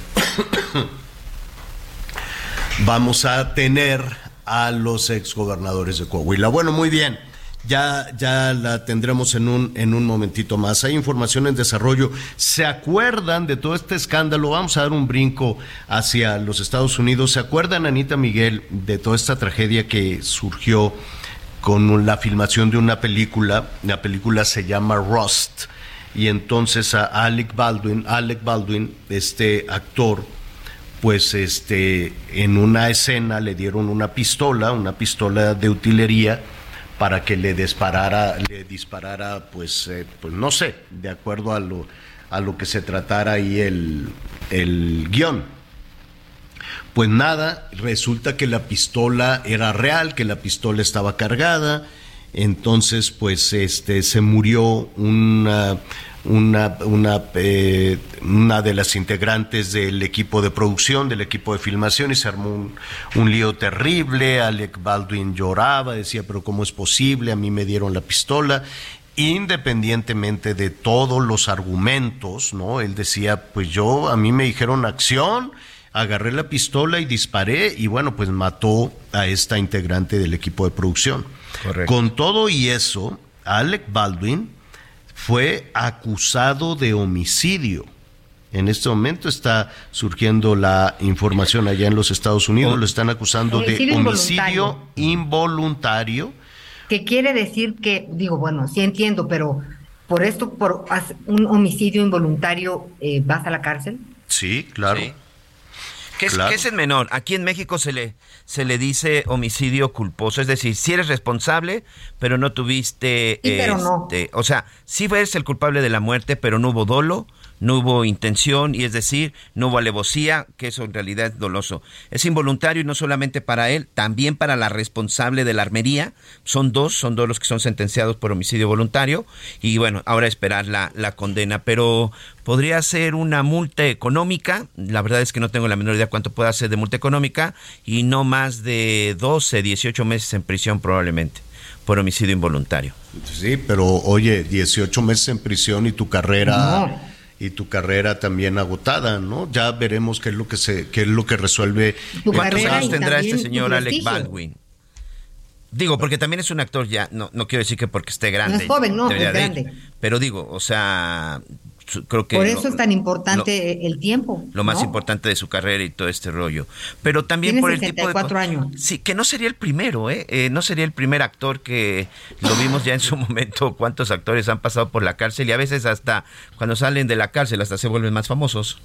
Speaker 2: vamos a tener a los exgobernadores de Coahuila. Bueno, muy bien. Ya, ya la tendremos en un, en un momentito más. Hay información en desarrollo. ¿Se acuerdan de todo este escándalo? Vamos a dar un brinco hacia los Estados Unidos. ¿Se acuerdan, Anita Miguel, de toda esta tragedia que surgió con la filmación de una película? La película se llama Rust. Y entonces a Alec Baldwin, Alec Baldwin, este actor, pues este, en una escena le dieron una pistola, una pistola de utilería para que le disparara, le disparara, pues, eh, pues no sé, de acuerdo a lo, a lo que se tratara ahí el, el guion. Pues nada, resulta que la pistola era real, que la pistola estaba cargada, entonces pues este se murió una una, una, eh, una, de las integrantes del equipo de producción, del equipo de filmación, y se armó un, un, lío terrible. Alec Baldwin lloraba, decía, pero ¿cómo es posible? A mí me dieron la pistola. Independientemente de todos los argumentos, ¿no? Él decía, pues yo, a mí me dijeron acción, agarré la pistola y disparé, y bueno, pues mató a esta integrante del equipo de producción.
Speaker 5: Correcto.
Speaker 2: Con todo y eso, Alec Baldwin fue acusado de homicidio. En este momento está surgiendo la información allá en los Estados Unidos, lo están acusando
Speaker 6: Homicidio
Speaker 2: de homicidio involuntario.
Speaker 6: Que quiere decir que, digo, bueno, sí entiendo, pero por esto, por un homicidio involuntario, eh, ¿vas a la cárcel?
Speaker 2: Sí, claro.
Speaker 5: Sí. ¿Qué es,
Speaker 2: Claro.
Speaker 5: qué es el menor? Aquí en México se le, se le dice homicidio culposo, es decir, si eres responsable, pero no tuviste...
Speaker 6: Sí, pero no.
Speaker 5: este, O sea, sí eres el culpable de la muerte, pero no hubo dolo, no hubo intención, y es decir, no hubo alevosía, que eso en realidad es doloso. Es involuntario y no solamente para él, también para la responsable de la armería. Son dos, son dos los que son sentenciados por homicidio voluntario. Y bueno, ahora esperar la, la condena. Pero podría ser una multa económica. La verdad es que no tengo la menor idea cuánto pueda ser de multa económica. Y no más de 12, 18 meses en prisión probablemente por homicidio involuntario.
Speaker 2: Sí, pero oye, 18 meses en prisión y tu carrera
Speaker 6: No.
Speaker 2: Y tu carrera también agotada, ¿no? Ya veremos qué es lo que se qué es lo que resuelve
Speaker 6: Tu
Speaker 5: ¿Cuántos
Speaker 6: carrera
Speaker 5: años tendrá este señor Alec. Baldwin? Digo, porque también es un actor ya, no, no quiero decir que porque esté grande.
Speaker 6: No es joven, no, es
Speaker 5: ir.
Speaker 6: grande.
Speaker 5: Pero digo, o sea, creo que...
Speaker 6: Por
Speaker 5: lo-
Speaker 6: eso es tan importante el tiempo.
Speaker 5: lo más
Speaker 6: ¿no?
Speaker 5: importante de su carrera y todo este rollo. Pero también
Speaker 6: Tiene
Speaker 5: por el tipo de...
Speaker 6: 64 años.
Speaker 5: Sí, que no sería el primero, ¿eh? Eh, No sería el primer actor que lo vimos ya en su momento. ¿Cuántos actores han pasado por la cárcel? Y a veces hasta cuando salen de la cárcel hasta se vuelven más famosos.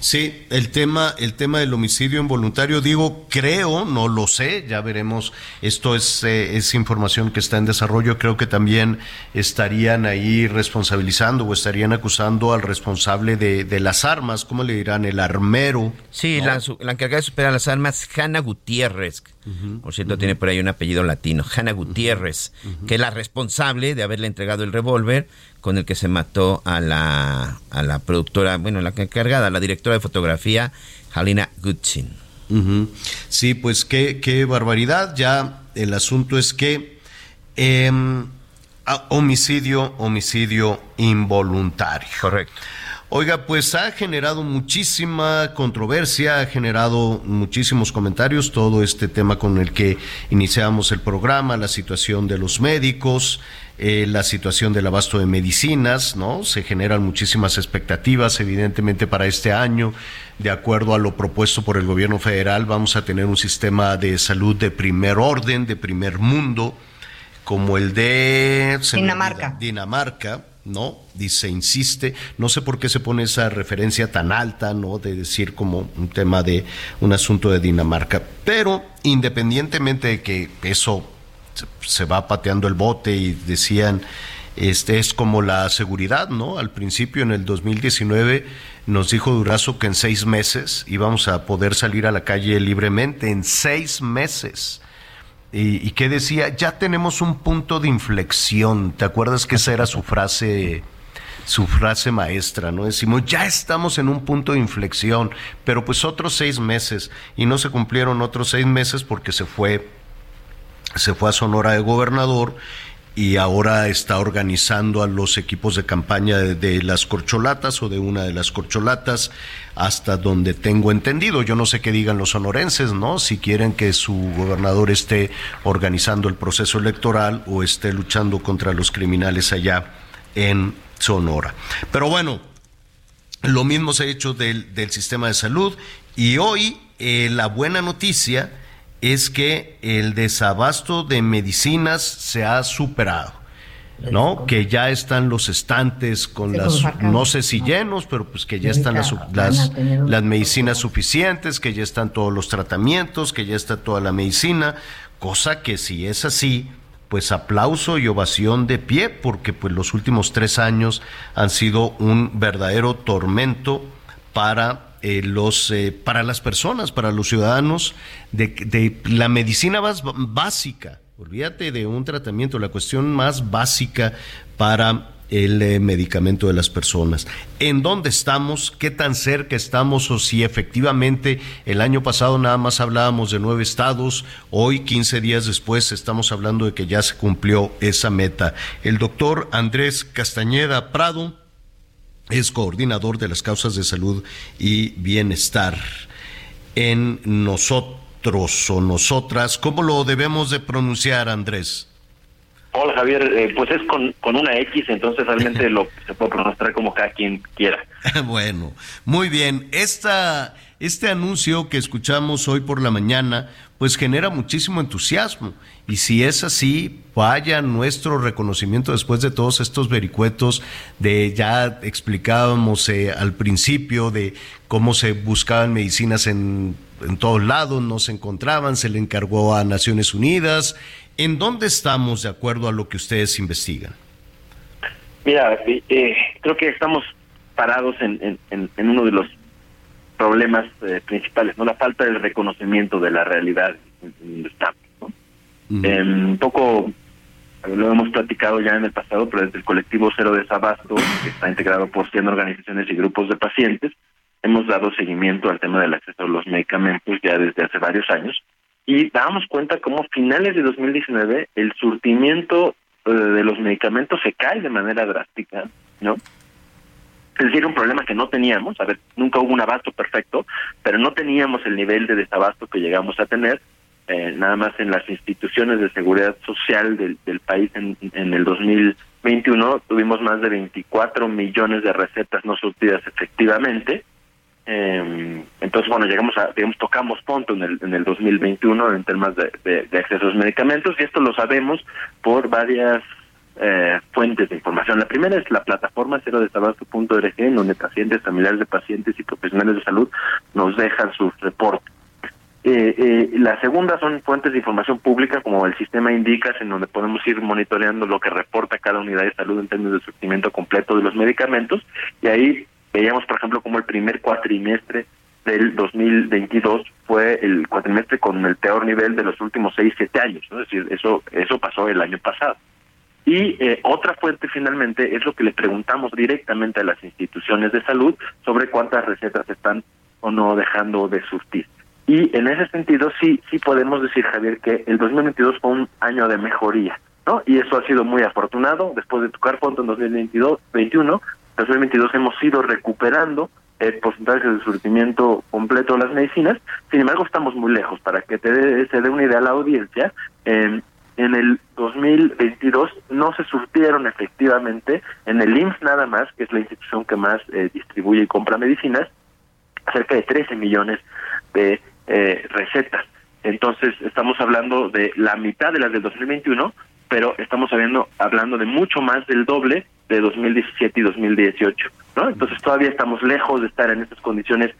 Speaker 2: Sí, el tema, el tema del homicidio involuntario, digo, creo, no lo sé, ya veremos. Esto es, eh, es información que está en desarrollo. Creo que también estarían ahí responsabilizando o estarían acusando al responsable de, de las armas, ¿cómo le dirán? El armero.
Speaker 5: Sí,
Speaker 2: ¿no?
Speaker 5: la, la encargada de superar las armas, Hanna Gutiérrez. Por cierto, tiene por ahí un apellido latino, Hanna Gutiérrez, que es la responsable de haberle entregado el revólver con el que se mató a la, a la productora, bueno, la encargada, la directora de fotografía, Halina Gutsin.
Speaker 2: Sí, pues qué, qué barbaridad. Ya el asunto es que ah, homicidio, homicidio involuntario.
Speaker 5: Correcto.
Speaker 2: Oiga, pues ha generado muchísima controversia, ha generado muchísimos comentarios todo este tema con el que iniciamos el programa, la situación de los médicos, eh, la situación del abasto de medicinas, ¿no? Se generan muchísimas expectativas, evidentemente, para este año. De acuerdo a lo propuesto por el gobierno federal, vamos a tener un sistema de salud de primer orden, de primer mundo, como el de
Speaker 6: Dinamarca.
Speaker 2: Dinamarca, ¿no? Dice, insiste, no sé por qué se pone esa referencia tan alta, ¿no? De decir como un tema de un asunto de Dinamarca. Pero independientemente de que eso se, va pateando el bote y decían, este es como la seguridad, ¿no? Al principio, en el 2019, nos dijo Durazo que en seis meses íbamos a poder salir a la calle libremente, en seis meses. Y, y que decía, ya tenemos un punto de inflexión. ¿Te acuerdas que esa era su frase, su frase maestra, ¿no? Decimos, ya estamos en un punto de inflexión, pero pues otros seis meses, y no se cumplieron otros seis meses porque se fue, se fue a Sonora de gobernador y ahora está organizando a los equipos de campaña de, las corcholatas o de una de las corcholatas hasta donde tengo entendido. Yo no sé qué digan los sonorenses, ¿no? Si quieren que su gobernador esté organizando el proceso electoral o esté luchando contra los criminales allá en Sonora. Pero bueno, lo mismo se ha hecho del, del sistema de salud y hoy eh, la buena noticia es que el desabasto de medicinas se ha superado. ¿no? Que ya están los estantes con las, no sé si llenos, pero pues que ya están las, las, las, medicinas suficientes, que ya están todos los tratamientos, que ya está toda la medicina, cosa que si es así, pues aplauso y ovación de pie, porque pues los últimos tres años han sido un verdadero tormento para eh, los, eh, para las personas, para los ciudadanos, de, la medicina más básica. Olvídate de un tratamiento, la cuestión más básica para el eh, medicamento de las personas. ¿En dónde estamos? ¿Qué tan cerca estamos? O si efectivamente el año pasado nada más hablábamos de nueve estados, hoy, 15 días después, estamos hablando de que ya se cumplió esa meta. El doctor Andrés Castañeda Prado es coordinador de las causas de salud y bienestar en nosotros o nosotras. ¿Cómo lo debemos de pronunciar, Andrés?
Speaker 8: Hola Javier, eh, pues es con, con, una X, entonces realmente lo se puede pronunciar como cada quien quiera.
Speaker 2: bueno, muy bien. Esta, este anuncio que escuchamos hoy por la mañana, pues genera muchísimo entusiasmo. Y si es así, vaya nuestro reconocimiento después de todos estos vericuetos de ya explicábamos eh, al principio de cómo se buscaban medicinas en, en todos lados, no se encontraban, se le encargó a Naciones Unidas. ¿En dónde estamos de acuerdo a lo que ustedes investigan?
Speaker 8: Mira, eh, creo que estamos parados en, en, en uno de los problemas eh, principales, no la falta del reconocimiento de la realidad en donde estamos. Em, un poco lo hemos platicado ya en el pasado, pero desde el colectivo Cero Desabasto, que está integrado por 100 organizaciones y grupos de pacientes, hemos dado seguimiento al tema del acceso a los medicamentos ya desde hace varios años y dábamos cuenta cómo finales de 2019 el surtimiento eh, de los medicamentos se cae de manera drástica, ¿no? Es decir, un problema que no teníamos, a ver, nunca hubo un abasto perfecto, pero no teníamos el nivel de desabasto que llegamos a tener eh, nada más en las instituciones de seguridad social del, del país en, en el 2021 tuvimos más de 24 millones de recetas no surtidas efectivamente. Eh, entonces, bueno, llegamos a, digamos, tocamos punto en el, en el 2021 en temas de, de, de acceso a los medicamentos y esto lo sabemos por varias eh, fuentes de información. La primera es la plataforma cero de tabaco.org, en donde pacientes, familiares de pacientes y profesionales de salud nos dejan sus reportes. Eh, eh, la segunda son fuentes de información pública como el sistema Indicas, en donde podemos ir monitoreando lo que reporta cada unidad de salud en términos de surtimiento completo de los medicamentos. Y ahí veíamos, por ejemplo, como el primer cuatrimestre del 2022 fue el cuatrimestre con el peor nivel de los últimos seis, siete años. Es decir, eso, eso pasó el año pasado. Y eh, otra fuente finalmente es lo que le preguntamos directamente a las instituciones de salud sobre cuántas recetas están o no dejando de surtir. Y en ese sentido sí sí podemos decir, Javier, que el 2022 fue un año de mejoría, ¿no? Y eso ha sido muy afortunado. Después de tocar fondo en 2022, 21, 2022 hemos ido recuperando el porcentaje de surtimiento completo de las medicinas. Sin embargo, estamos muy lejos. Para que te dé, se dé una idea a la audiencia, en el 2022 no se surtieron efectivamente en el IMSS nada más, que es la institución que más eh, distribuye y compra medicinas, cerca de 13 millones de eh, recetas. Entonces, estamos hablando de la mitad de las del 2021, pero estamos hablando, hablando de mucho más del doble de 2017 y 2018, ¿no? Entonces, todavía estamos lejos de estar en estas condiciones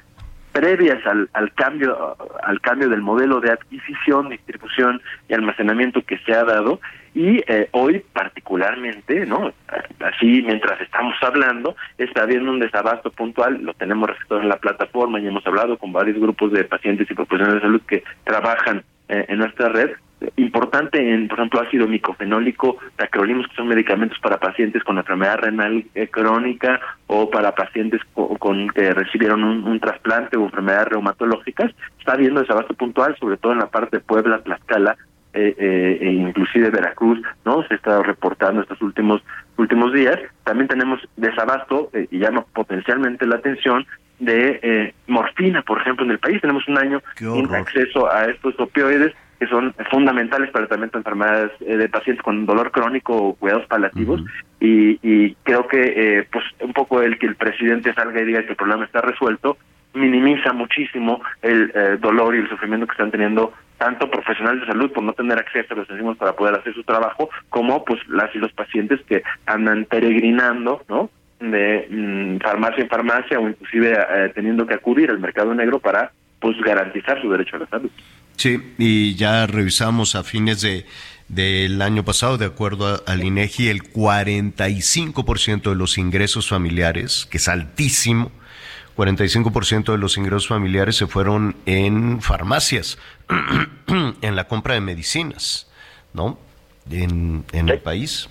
Speaker 8: previas al, al cambio al cambio del modelo de adquisición, distribución y almacenamiento que se ha dado. Y eh, hoy particularmente, ¿no? Así mientras estamos hablando, está habiendo un desabasto puntual, lo tenemos registrado en la plataforma y hemos hablado con varios grupos de pacientes y profesionales de salud que trabajan eh, en nuestra red importante en, por ejemplo, ácido micofenólico, tacrolimus, que son medicamentos para pacientes con enfermedad renal eh, crónica o para pacientes con, que recibieron un, trasplante o enfermedades reumatológicas. Está habiendo desabasto puntual, sobre todo en la parte de Puebla, Tlaxcala, eh, eh, e inclusive Veracruz, ¿no? Se estado reportando estos últimos últimos días. También tenemos desabasto eh, y llama potencialmente la atención de eh, morfina, por ejemplo, en el país. Tenemos un año sin acceso a estos opioides que son fundamentales para el tratamiento de enfermedades eh, de pacientes con dolor crónico o cuidados paliativos. Y, y, creo que eh, pues un poco el que el presidente salga y diga que el problema está resuelto minimiza muchísimo el eh, dolor y el sufrimiento que están teniendo tanto profesionales de salud por no tener acceso a los enzimos para poder hacer su trabajo como pues las y los pacientes que andan peregrinando no de mm, farmacia en farmacia o inclusive teniendo que acudir al mercado negro para pues garantizar su derecho a la salud.
Speaker 2: Sí, y ya revisamos a fines de del año pasado, de acuerdo al INEGI, el 45% de los ingresos familiares, que es altísimo, 45% de los ingresos familiares se fueron en farmacias, en la compra de medicinas, ¿no? En, en el país.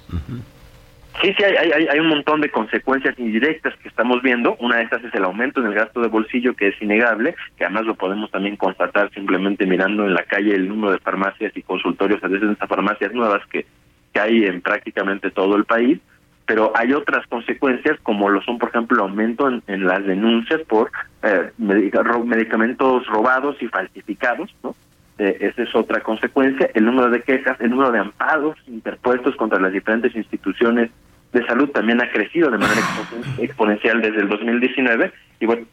Speaker 8: Sí, sí, hay, hay, hay, un montón de consecuencias indirectas que estamos viendo. Una de estas es el aumento en el gasto de bolsillo, que es innegable, que además lo podemos también constatar simplemente mirando en la calle el número de farmacias y consultorios, a veces estas farmacias nuevas que, que hay en prácticamente todo el país. Pero hay otras consecuencias, como lo son, por ejemplo, el aumento en, las denuncias por eh, medicamentos robados y falsificados, ¿no? Eh, esa es otra consecuencia. El número de quejas, el número de amparos interpuestos contra las diferentes instituciones de salud también ha crecido de manera exponencial desde el 2019 y bueno,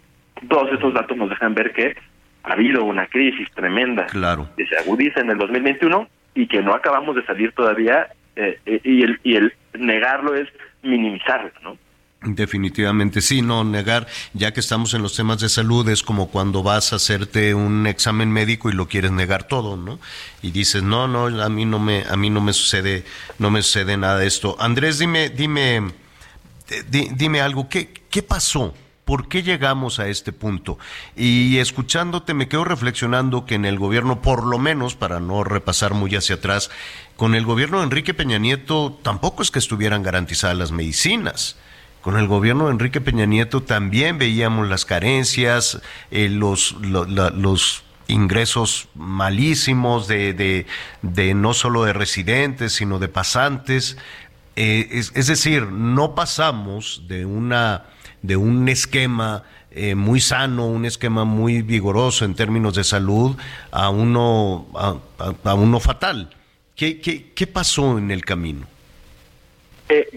Speaker 8: todos estos datos nos dejan ver que ha habido una crisis tremenda
Speaker 2: claro.
Speaker 8: que se agudiza en el 2021 y que no acabamos de salir todavía eh, eh, y, el, y el negarlo es minimizarlo, ¿no?
Speaker 2: Definitivamente sí, no negar, ya que estamos en los temas de salud, es como cuando vas a hacerte un examen médico y lo quieres negar todo, ¿no? Y dices, no, no, a mí no me, a mí no me sucede, no me sucede nada de esto. Andrés, dime, dime, dime algo, ¿qué, qué pasó? ¿Por qué llegamos a este punto? Y escuchándote me quedo reflexionando que en el gobierno, por lo menos, para no repasar muy hacia atrás, con el gobierno de Enrique Peña Nieto tampoco es que estuvieran garantizadas las medicinas. Con el gobierno de Enrique Peña Nieto también veíamos las carencias, eh, los, ingresos malísimos de, no solo de residentes, sino de pasantes. Eh, es, decir, no pasamos de, una, de un esquema eh, muy sano, un esquema muy vigoroso en términos de salud, a uno, fatal. ¿Qué, ¿Qué, qué, pasó en el camino?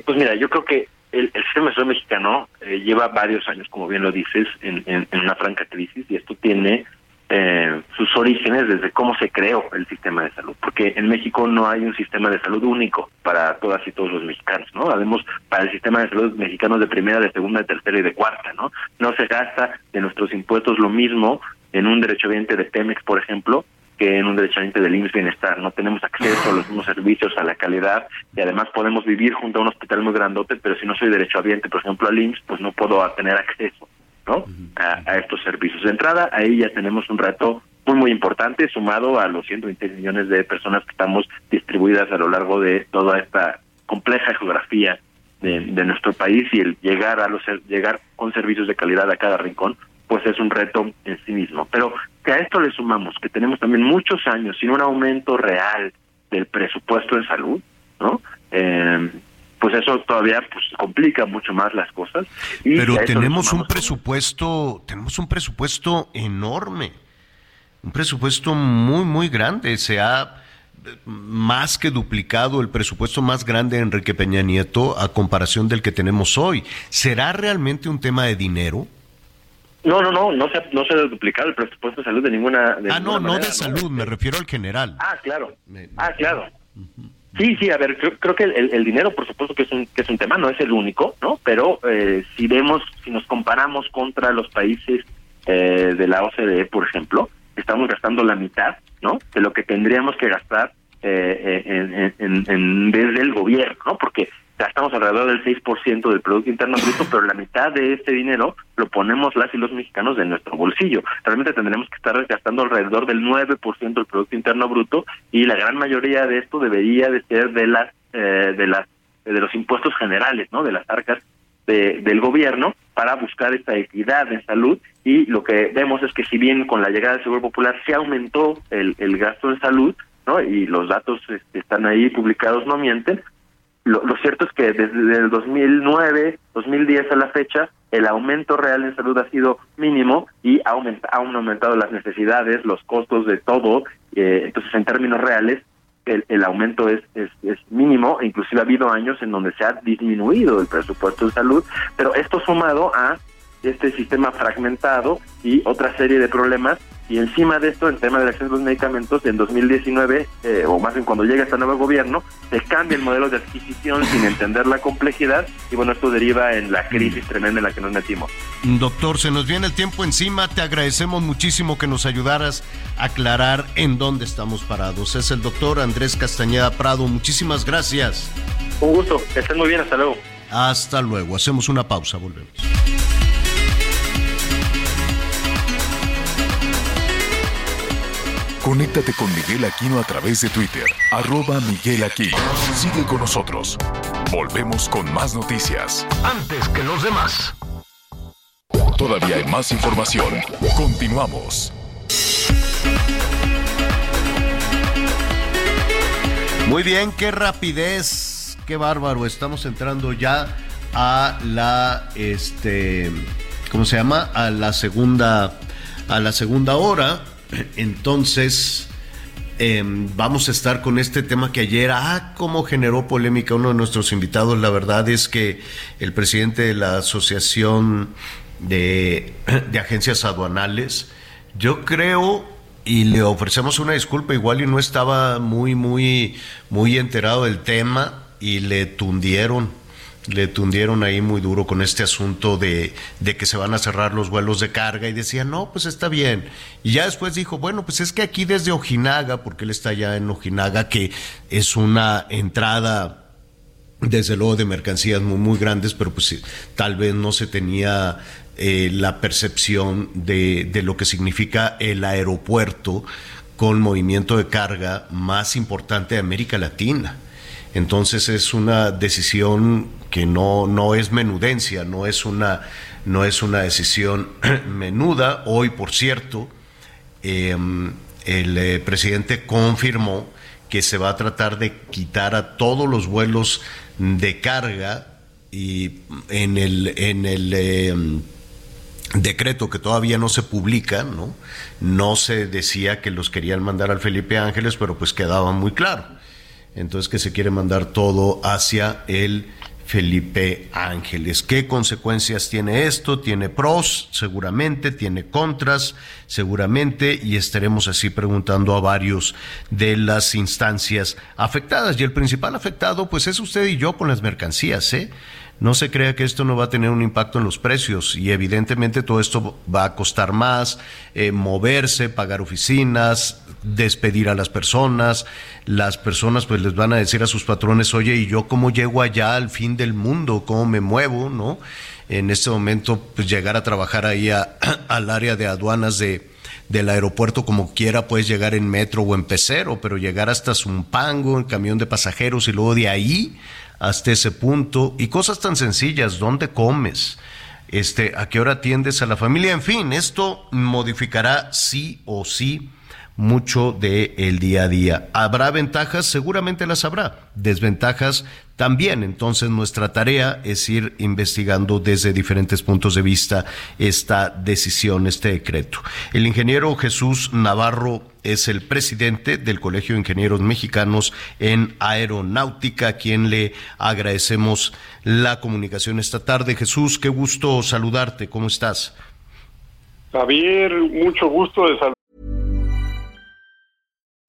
Speaker 8: pues mira, yo creo que el, sistema de salud mexicano eh, lleva varios años, como bien lo dices, en, una franca crisis y esto tiene eh, sus orígenes desde cómo se creó el sistema de salud, porque en México no hay un sistema de salud único para todas y todos los mexicanos, ¿no? Además, para el sistema de salud mexicano de primera, de segunda, de tercera y de cuarta, ¿no? No se gasta de nuestros impuestos lo mismo en un derecho derechohabiente de Pemex, por ejemplo, que en un derechohabiente del IMSS Bienestar. No tenemos acceso a los mismos servicios, a la calidad y además podemos vivir junto a un hospital muy grandote, pero si no soy derechohabiente, por ejemplo, al IMSS, pues no puedo tener acceso ¿no? a, estos servicios. De entrada, ahí ya tenemos un reto muy, muy importante, sumado a los 120 millones de personas que estamos distribuidas a lo largo de toda esta compleja geografía de, de nuestro país y el llegar a los llegar con servicios de calidad a cada rincón pues es un reto en sí mismo. Pero que a esto le sumamos que tenemos también muchos años sin un aumento real del presupuesto de salud, ¿no? Eh, pues eso todavía pues complica mucho más las cosas.
Speaker 2: Pero tenemos un presupuesto, tenemos un presupuesto enorme, un presupuesto muy muy grande. Se ha más que duplicado el presupuesto más grande de Enrique Peña Nieto a comparación del que tenemos hoy. ¿Será realmente un tema de dinero?
Speaker 8: No, no, no, no se, no se ha duplicado el presupuesto de salud de ninguna.
Speaker 2: ah, no, no de salud, me refiero al general.
Speaker 8: Ah, claro. ah, claro. Sí, sí, a ver, creo, que el, dinero, por supuesto, que es un que es un tema, no es el único, ¿no? Pero eh, si vemos, si nos comparamos contra los países eh, de la OCDE, por ejemplo, estamos gastando la mitad, ¿no? De lo que tendríamos que gastar eh, en, en, desde el gobierno, ¿no? Porque gastamos alrededor del 6% del Producto Interno Bruto, pero la mitad de este dinero lo ponemos las y los mexicanos en nuestro bolsillo. Realmente tendremos que estar gastando alrededor del 9% del Producto Interno Bruto y la gran mayoría de esto debería de ser de las eh, de las de los impuestos generales, ¿no? De las arcas de, del gobierno para buscar esta equidad en salud y lo que vemos es que si bien con la llegada del Seguro Popular se aumentó el, el gasto en salud, ¿no? Y los datos este, están ahí publicados, no mienten, lo, lo, cierto es que desde el 2009, 2010 a la fecha, el aumento real en salud ha sido mínimo y ha han aumentado las necesidades, los costos de todo. Eh, entonces, en términos reales, el, el aumento es, es, es, mínimo, inclusive ha habido años en donde se ha disminuido el presupuesto de salud, pero esto sumado a este sistema fragmentado y otra serie de problemas y encima de esto, en tema de la acceso a los medicamentos, en 2019, eh, o más bien cuando llega este nuevo gobierno, se cambia el modelo de adquisición sin entender la complejidad y bueno, esto deriva en la crisis tremenda en la que nos metimos.
Speaker 2: Doctor, se nos viene el tiempo encima, te agradecemos muchísimo que nos ayudaras a aclarar en dónde estamos parados. Es el doctor Andrés Castañeda Prado, muchísimas gracias.
Speaker 8: Un gusto, que estén muy bien, hasta luego.
Speaker 2: Hasta luego, hacemos una pausa, volvemos.
Speaker 3: Conéctate con Miguel Aquino a través de Twitter, arroba Miguel Aquino. Sigue con nosotros. Volvemos con más noticias.
Speaker 1: Antes que los demás.
Speaker 3: Todavía hay más información. Continuamos.
Speaker 2: Muy bien, qué rapidez, qué bárbaro. Estamos entrando ya a la, este, ¿cómo se llama? A la segunda, a la segunda hora entonces, eh, vamos a estar con este tema que ayer, ah, cómo generó polémica uno de nuestros invitados. La verdad es que el presidente de la Asociación de, de Agencias Aduanales, yo creo y le ofrecemos una disculpa, igual y no estaba muy, muy, muy enterado del tema y le tundieron le tundieron ahí muy duro con este asunto de, de, que se van a cerrar los vuelos de carga y decía, no, pues está bien. Y ya después dijo, bueno, pues es que aquí desde Ojinaga, porque él está allá en Ojinaga, que es una entrada, desde luego, de mercancías muy, muy grandes, pero pues tal vez no se tenía eh, la percepción de, de lo que significa el aeropuerto con movimiento de carga más importante de América Latina. Entonces es una decisión que no, no es menudencia, no es una, no es una decisión menuda. Hoy, por cierto, eh, el eh, presidente confirmó que se va a tratar de quitar a todos los vuelos de carga y en el, en el eh, decreto que todavía no se publica, ¿no? No se decía que los querían mandar al Felipe Ángeles, pero pues quedaba muy claro entonces que se quiere mandar todo hacia el Felipe Ángeles. ¿Qué consecuencias tiene esto? Tiene pros, seguramente, tiene contras, seguramente, y estaremos así preguntando a varios de las instancias afectadas. Y el principal afectado, pues es usted y yo con las mercancías, ¿eh? No se crea que esto no va a tener un impacto en los precios y evidentemente todo esto va a costar más, eh, moverse, pagar oficinas, despedir a las personas. Las personas pues les van a decir a sus patrones, oye, ¿y yo cómo llego allá al fin del mundo? ¿Cómo me muevo? ¿No? En este momento pues llegar a trabajar ahí al área de aduanas de, del aeropuerto como quiera puedes llegar en metro o en pecero, pero llegar hasta Zumpango en camión de pasajeros y luego de ahí hasta ese punto y cosas tan sencillas, ¿dónde comes? Este, a qué hora atiendes a la familia, en fin, esto modificará sí o sí mucho del el día a día. ¿Habrá ventajas? Seguramente las habrá. Desventajas también. Entonces nuestra tarea es ir investigando desde diferentes puntos de vista esta decisión, este decreto. El ingeniero Jesús Navarro es el presidente del Colegio de Ingenieros Mexicanos en Aeronáutica, a quien le agradecemos la comunicación esta tarde. Jesús, qué gusto saludarte. ¿Cómo estás?
Speaker 9: Javier, mucho gusto de saludarte.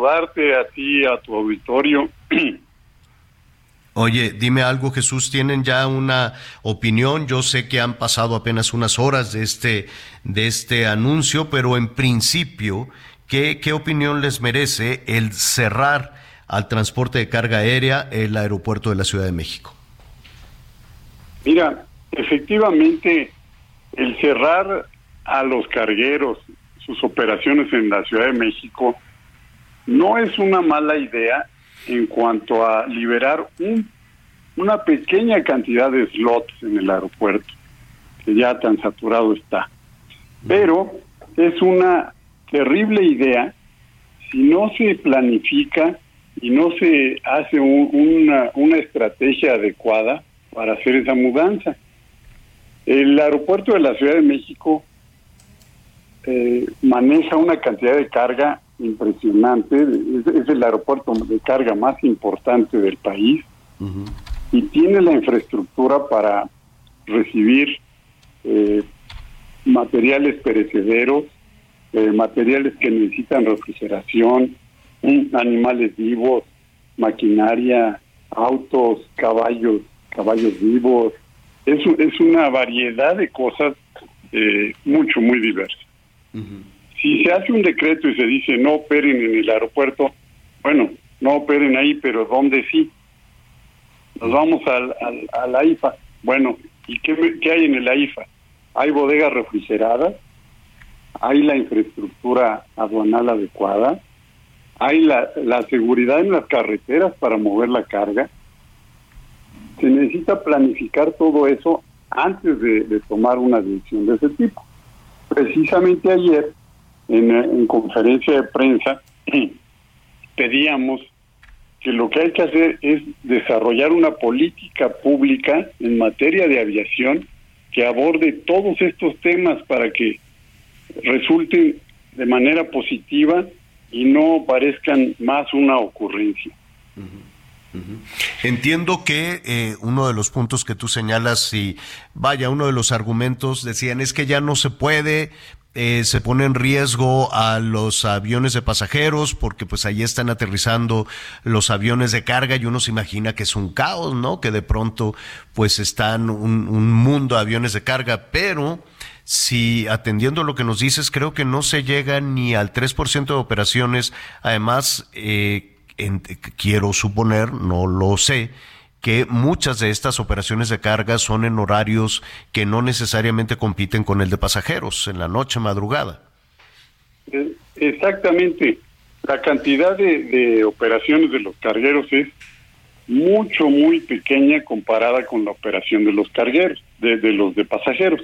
Speaker 9: Saludarte a ti, a tu auditorio.
Speaker 2: Oye, dime algo, Jesús, ¿tienen ya una opinión? Yo sé que han pasado apenas unas horas de este, de este anuncio, pero en principio, ¿qué, ¿qué opinión les merece el cerrar al transporte de carga aérea el aeropuerto de la Ciudad de México?
Speaker 9: Mira, efectivamente, el cerrar a los cargueros sus operaciones en la Ciudad de México no es una mala idea en cuanto a liberar un, una pequeña cantidad de slots en el aeropuerto, que ya tan saturado está. Pero es una terrible idea si no se planifica y no se hace una, una estrategia adecuada para hacer esa mudanza. El aeropuerto de la Ciudad de México eh, maneja una cantidad de carga impresionante, es, el aeropuerto de carga más importante del país y tiene la infraestructura para recibir eh, materiales perecederos, eh, materiales que necesitan refrigeración, animales vivos, maquinaria, autos, caballos, caballos vivos. Es, es una variedad de cosas eh, mucho, muy diversas. Si se hace un decreto y se dice no operen en el aeropuerto, bueno, no operen ahí, pero ¿dónde sí? Nos vamos al, a la IFA. Bueno, ¿y qué, hay en el AIFA? Hay bodegas refrigeradas, hay la infraestructura aduanal adecuada, hay la, la seguridad en las carreteras para mover la carga. Se necesita planificar todo eso antes de, de tomar una decisión de ese tipo. Precisamente ayer en, conferencia de prensa pedíamos que lo que hay que hacer es desarrollar una política pública en materia de aviación que aborde todos estos temas para que resulten de manera positiva y no parezcan más una ocurrencia.
Speaker 2: Entiendo que eh, uno de los puntos que tú señalas y vaya, uno de los argumentos decían es que ya no se puede eh, se pone en riesgo a los aviones de pasajeros porque pues ahí están aterrizando los aviones de carga y uno se imagina que es un caos, ¿no? Que de pronto pues están un, mundo de aviones de carga, pero si atendiendo lo que nos dices creo que no se llega ni al 3% de operaciones, además eh, quiero suponer, no lo sé, que muchas de estas operaciones de carga son en horarios que no necesariamente compiten con el de pasajeros, en la noche, madrugada.
Speaker 9: Eh, exactamente. La cantidad de, operaciones de los cargueros es mucho, muy pequeña comparada con la operación de los cargueros, de, los de pasajeros.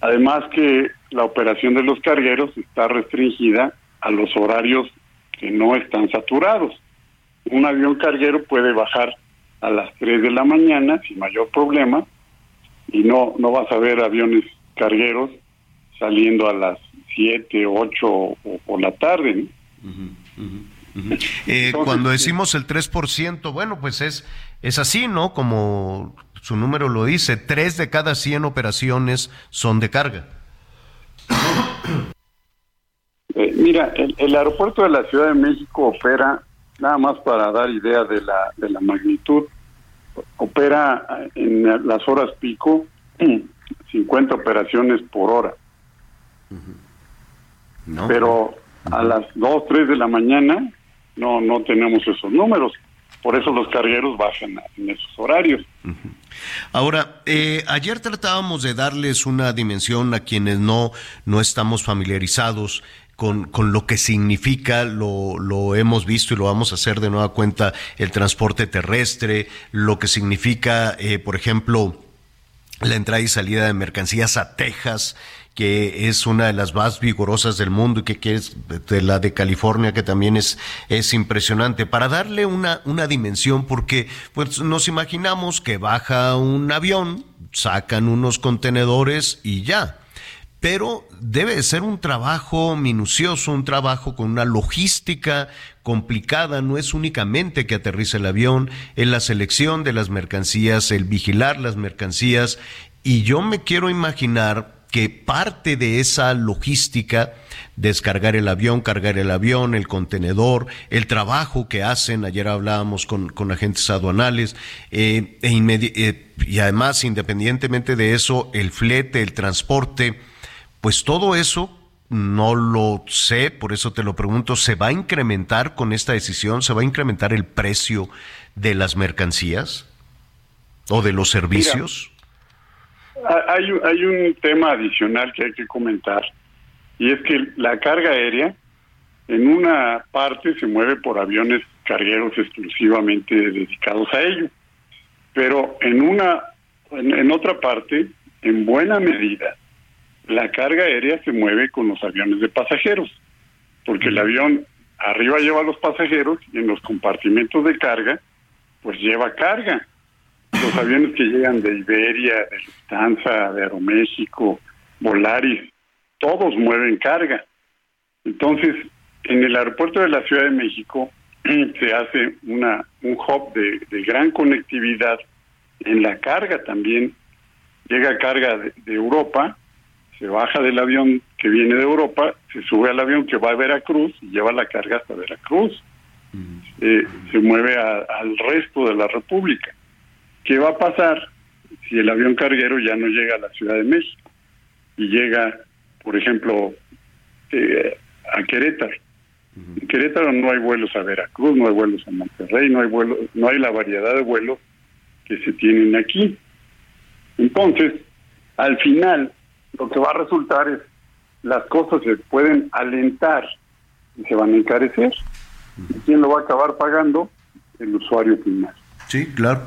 Speaker 9: Además que la operación de los cargueros está restringida a los horarios que no están saturados. Un avión carguero puede bajar a las 3 de la mañana sin mayor problema y no no vas a ver aviones cargueros saliendo a las 7, 8 o por la tarde.
Speaker 2: Eh, cuando decimos el 3%, bueno, pues es, es así, ¿no? Como su número lo dice, 3 de cada 100 operaciones son de carga.
Speaker 9: Eh, mira, el, el, aeropuerto de la Ciudad de México opera nada más para dar idea de la, de la magnitud, opera en las horas pico 50 operaciones por hora. Pero a las 2, 3 de la mañana no, no tenemos esos números. Por eso los cargueros bajan en esos horarios.
Speaker 2: Ahora, eh, ayer tratábamos de darles una dimensión a quienes no, no estamos familiarizados con, con, lo que significa, lo, lo, hemos visto y lo vamos a hacer de nueva cuenta, el transporte terrestre, lo que significa, eh, por ejemplo, la entrada y salida de mercancías a Texas, que es una de las más vigorosas del mundo y que, es de la de California, que también es, es impresionante. Para darle una, una dimensión, porque pues, nos imaginamos que baja un avión, sacan unos contenedores y ya pero debe de ser un trabajo minucioso, un trabajo con una logística complicada, no es únicamente que aterrice el avión, en la selección de las mercancías, el vigilar las mercancías, y yo me quiero imaginar que parte de esa logística, descargar el avión, cargar el avión, el contenedor, el trabajo que hacen, ayer hablábamos con, con agentes aduanales, eh, e eh, y además, independientemente de eso, el flete, el transporte, pues todo eso no lo sé, por eso te lo pregunto, ¿se va a incrementar con esta decisión? ¿Se va a incrementar el precio de las mercancías o de los servicios?
Speaker 9: hay, hay un tema adicional que hay que comentar y es que la carga aérea en una parte se mueve por aviones cargueros exclusivamente dedicados a ello, pero en una en, otra parte, en buena medida, la carga aérea se mueve con los aviones de pasajeros, porque el avión arriba lleva a los pasajeros y en los compartimentos de carga, pues lleva carga los aviones que llegan de Iberia, de Lufthansa, de Aeroméxico, Volaris, todos mueven carga. Entonces, en el aeropuerto de la Ciudad de México se hace una un hub de, gran conectividad en la carga también. Llega carga de, Europa, se baja del avión que viene de Europa, se sube al avión que va a Veracruz y lleva la carga hasta Veracruz. Eh, se mueve al resto de la República. ¿Qué va a pasar si el avión carguero ya no llega a la Ciudad de México y llega, por ejemplo, eh, a Querétaro? En Querétaro no hay vuelos a Veracruz, no hay vuelos a Monterrey, no hay vuelos, no hay la variedad de vuelos que se tienen aquí. Entonces, al final, lo que va a resultar es las cosas se pueden alentar y se van a encarecer. ¿Y quién lo va a acabar pagando? El usuario final.
Speaker 2: Sí, claro.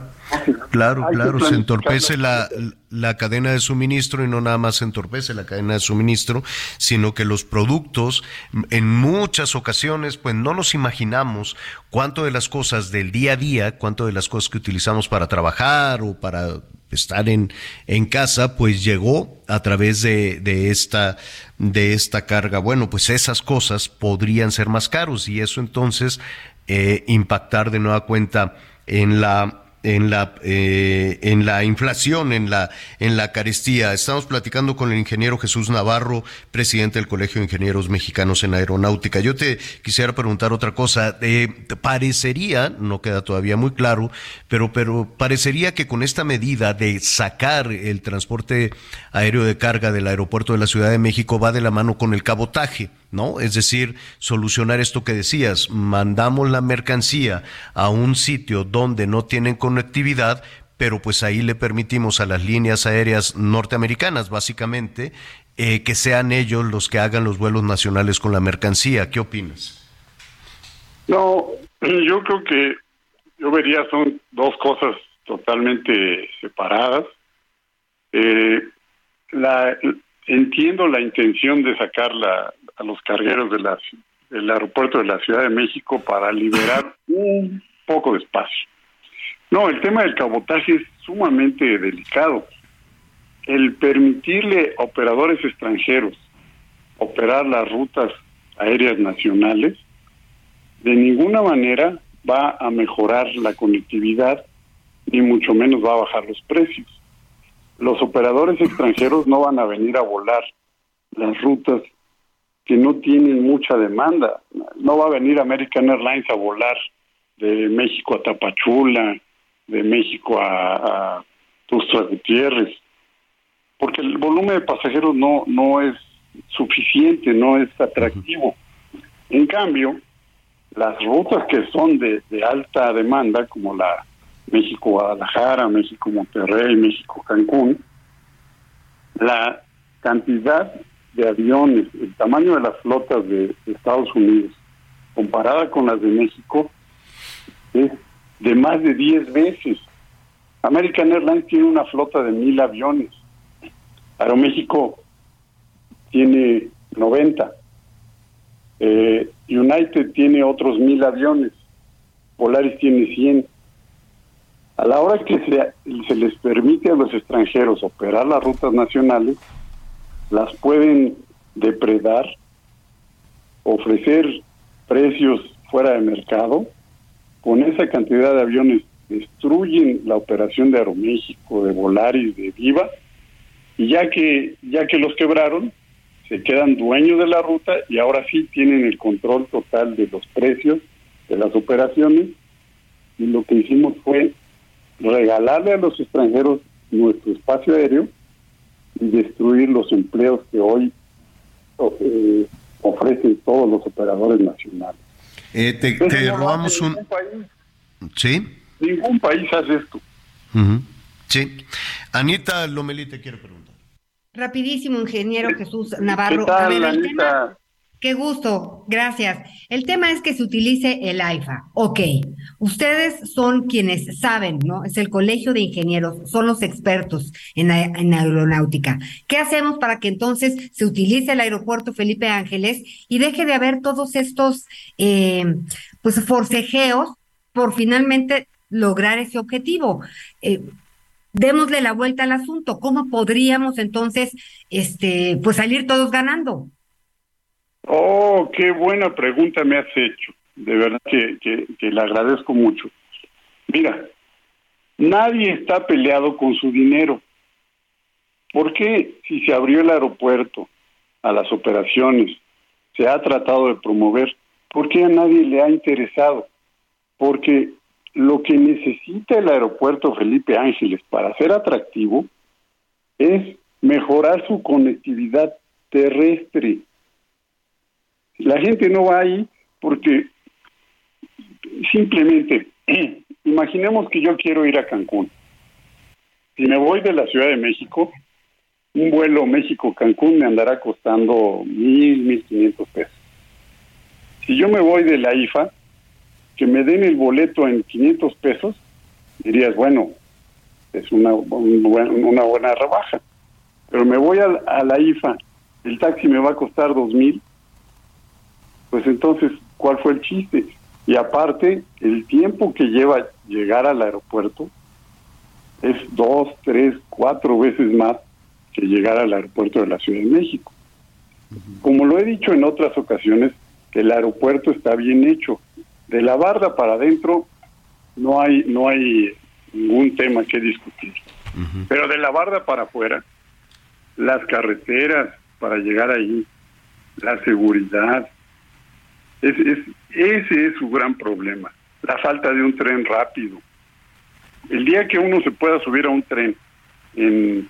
Speaker 2: Claro, claro, se entorpece la, la, cadena de suministro y no nada más se entorpece la cadena de suministro, sino que los productos en muchas ocasiones pues no nos imaginamos cuánto de las cosas del día a día, cuánto de las cosas que utilizamos para trabajar o para estar en, en casa, pues llegó a través de, de, esta, de esta carga. Bueno, pues esas cosas podrían ser más caros y eso entonces eh, impactar de nueva cuenta en la en la, eh, en la inflación, en la, en la carestía. Estamos platicando con el ingeniero Jesús Navarro, presidente del Colegio de Ingenieros Mexicanos en Aeronáutica. Yo te quisiera preguntar otra cosa. Eh, parecería, no queda todavía muy claro, pero, pero parecería que con esta medida de sacar el transporte aéreo de carga del aeropuerto de la Ciudad de México va de la mano con el cabotaje. ¿No? Es decir, solucionar esto que decías, mandamos la mercancía a un sitio donde no tienen conectividad, pero pues ahí le permitimos a las líneas aéreas norteamericanas, básicamente, eh, que sean ellos los que hagan los vuelos nacionales con la mercancía. ¿Qué opinas?
Speaker 9: No, yo creo que yo vería son dos cosas totalmente separadas. Eh, entiendo la intención de sacar la, a los cargueros de del aeropuerto de la Ciudad de México para liberar un poco de espacio. No, el tema del cabotaje es sumamente delicado. El permitirle a operadores extranjeros operar las rutas aéreas nacionales de ninguna manera va a mejorar la conectividad ni mucho menos va a bajar los precios. Los operadores extranjeros no van a venir a volar las rutas que no tienen mucha demanda. No va a venir American Airlines a volar de México a Tapachula, de México a, a Gutiérrez, porque el volumen de pasajeros no, no es suficiente, no es atractivo. En cambio, las rutas que son de, de alta demanda, como la México-Guadalajara, México-Monterrey, México-Cancún, la cantidad de aviones, el tamaño de las flotas de, Estados Unidos, comparada con las de México, es de más de 10 veces. American Airlines tiene una flota de mil aviones. Aeroméxico tiene 90. Eh, United tiene otros mil aviones. Polaris tiene 100. A la hora que se, se les permite a los extranjeros operar las rutas nacionales, las pueden depredar, ofrecer precios fuera de mercado, con esa cantidad de aviones destruyen la operación de Aeroméxico, de Volaris, de Viva, y ya que ya que los quebraron, se quedan dueños de la ruta y ahora sí tienen el control total de los precios de las operaciones. Y lo que hicimos fue regalarle a los extranjeros nuestro espacio aéreo y destruir los empleos que hoy eh, ofrecen todos los operadores nacionales.
Speaker 2: Eh, te, robamos un... ¿Sí?
Speaker 9: Ningún país hace esto.
Speaker 2: Sí. Anita Lomelí te quiero preguntar.
Speaker 6: Rapidísimo, ingeniero Jesús Navarro. Qué gusto, gracias. El tema es que se utilice el AIFA. Ok, ustedes son quienes saben, ¿no? Es el Colegio de Ingenieros, son los expertos en, aeronáutica. ¿Qué hacemos para que entonces se utilice el aeropuerto Felipe Ángeles y deje de haber todos estos, eh, pues, forcejeos por finalmente lograr ese objetivo? Eh, démosle la vuelta al asunto. ¿Cómo podríamos entonces, este, pues salir todos ganando?
Speaker 9: Oh, qué buena pregunta me has hecho. De verdad que, que, le agradezco mucho. Mira, nadie está peleado con su dinero. ¿Por qué si se abrió el aeropuerto a las operaciones, se ha tratado de promover, por qué a nadie le ha interesado? Porque lo que necesita el aeropuerto Felipe Ángeles para ser atractivo es mejorar su conectividad terrestre. La gente no va ahí porque simplemente, imaginemos que yo quiero ir a Cancún. Si me voy de la Ciudad de México, un vuelo México-Cancún me andará costando mil, mil quinientos pesos. Si yo me voy de la IFA, que me den el boleto en 500 pesos, dirías, bueno, es una, una buena rebaja. Pero me voy a, a, la IFA, el taxi me va a costar dos mil, pues entonces, ¿cuál fue el chiste? Y aparte, el tiempo que lleva llegar al aeropuerto es dos, tres, cuatro veces más que llegar al aeropuerto de la Ciudad de México. Como lo he dicho en otras ocasiones, el aeropuerto está bien hecho, de la barda para adentro no hay no hay ningún tema que discutir. Pero de la barda para afuera, las carreteras para llegar ahí, la seguridad, es, ese es su gran problema, la falta de un tren rápido. El día que uno se pueda subir a un tren en,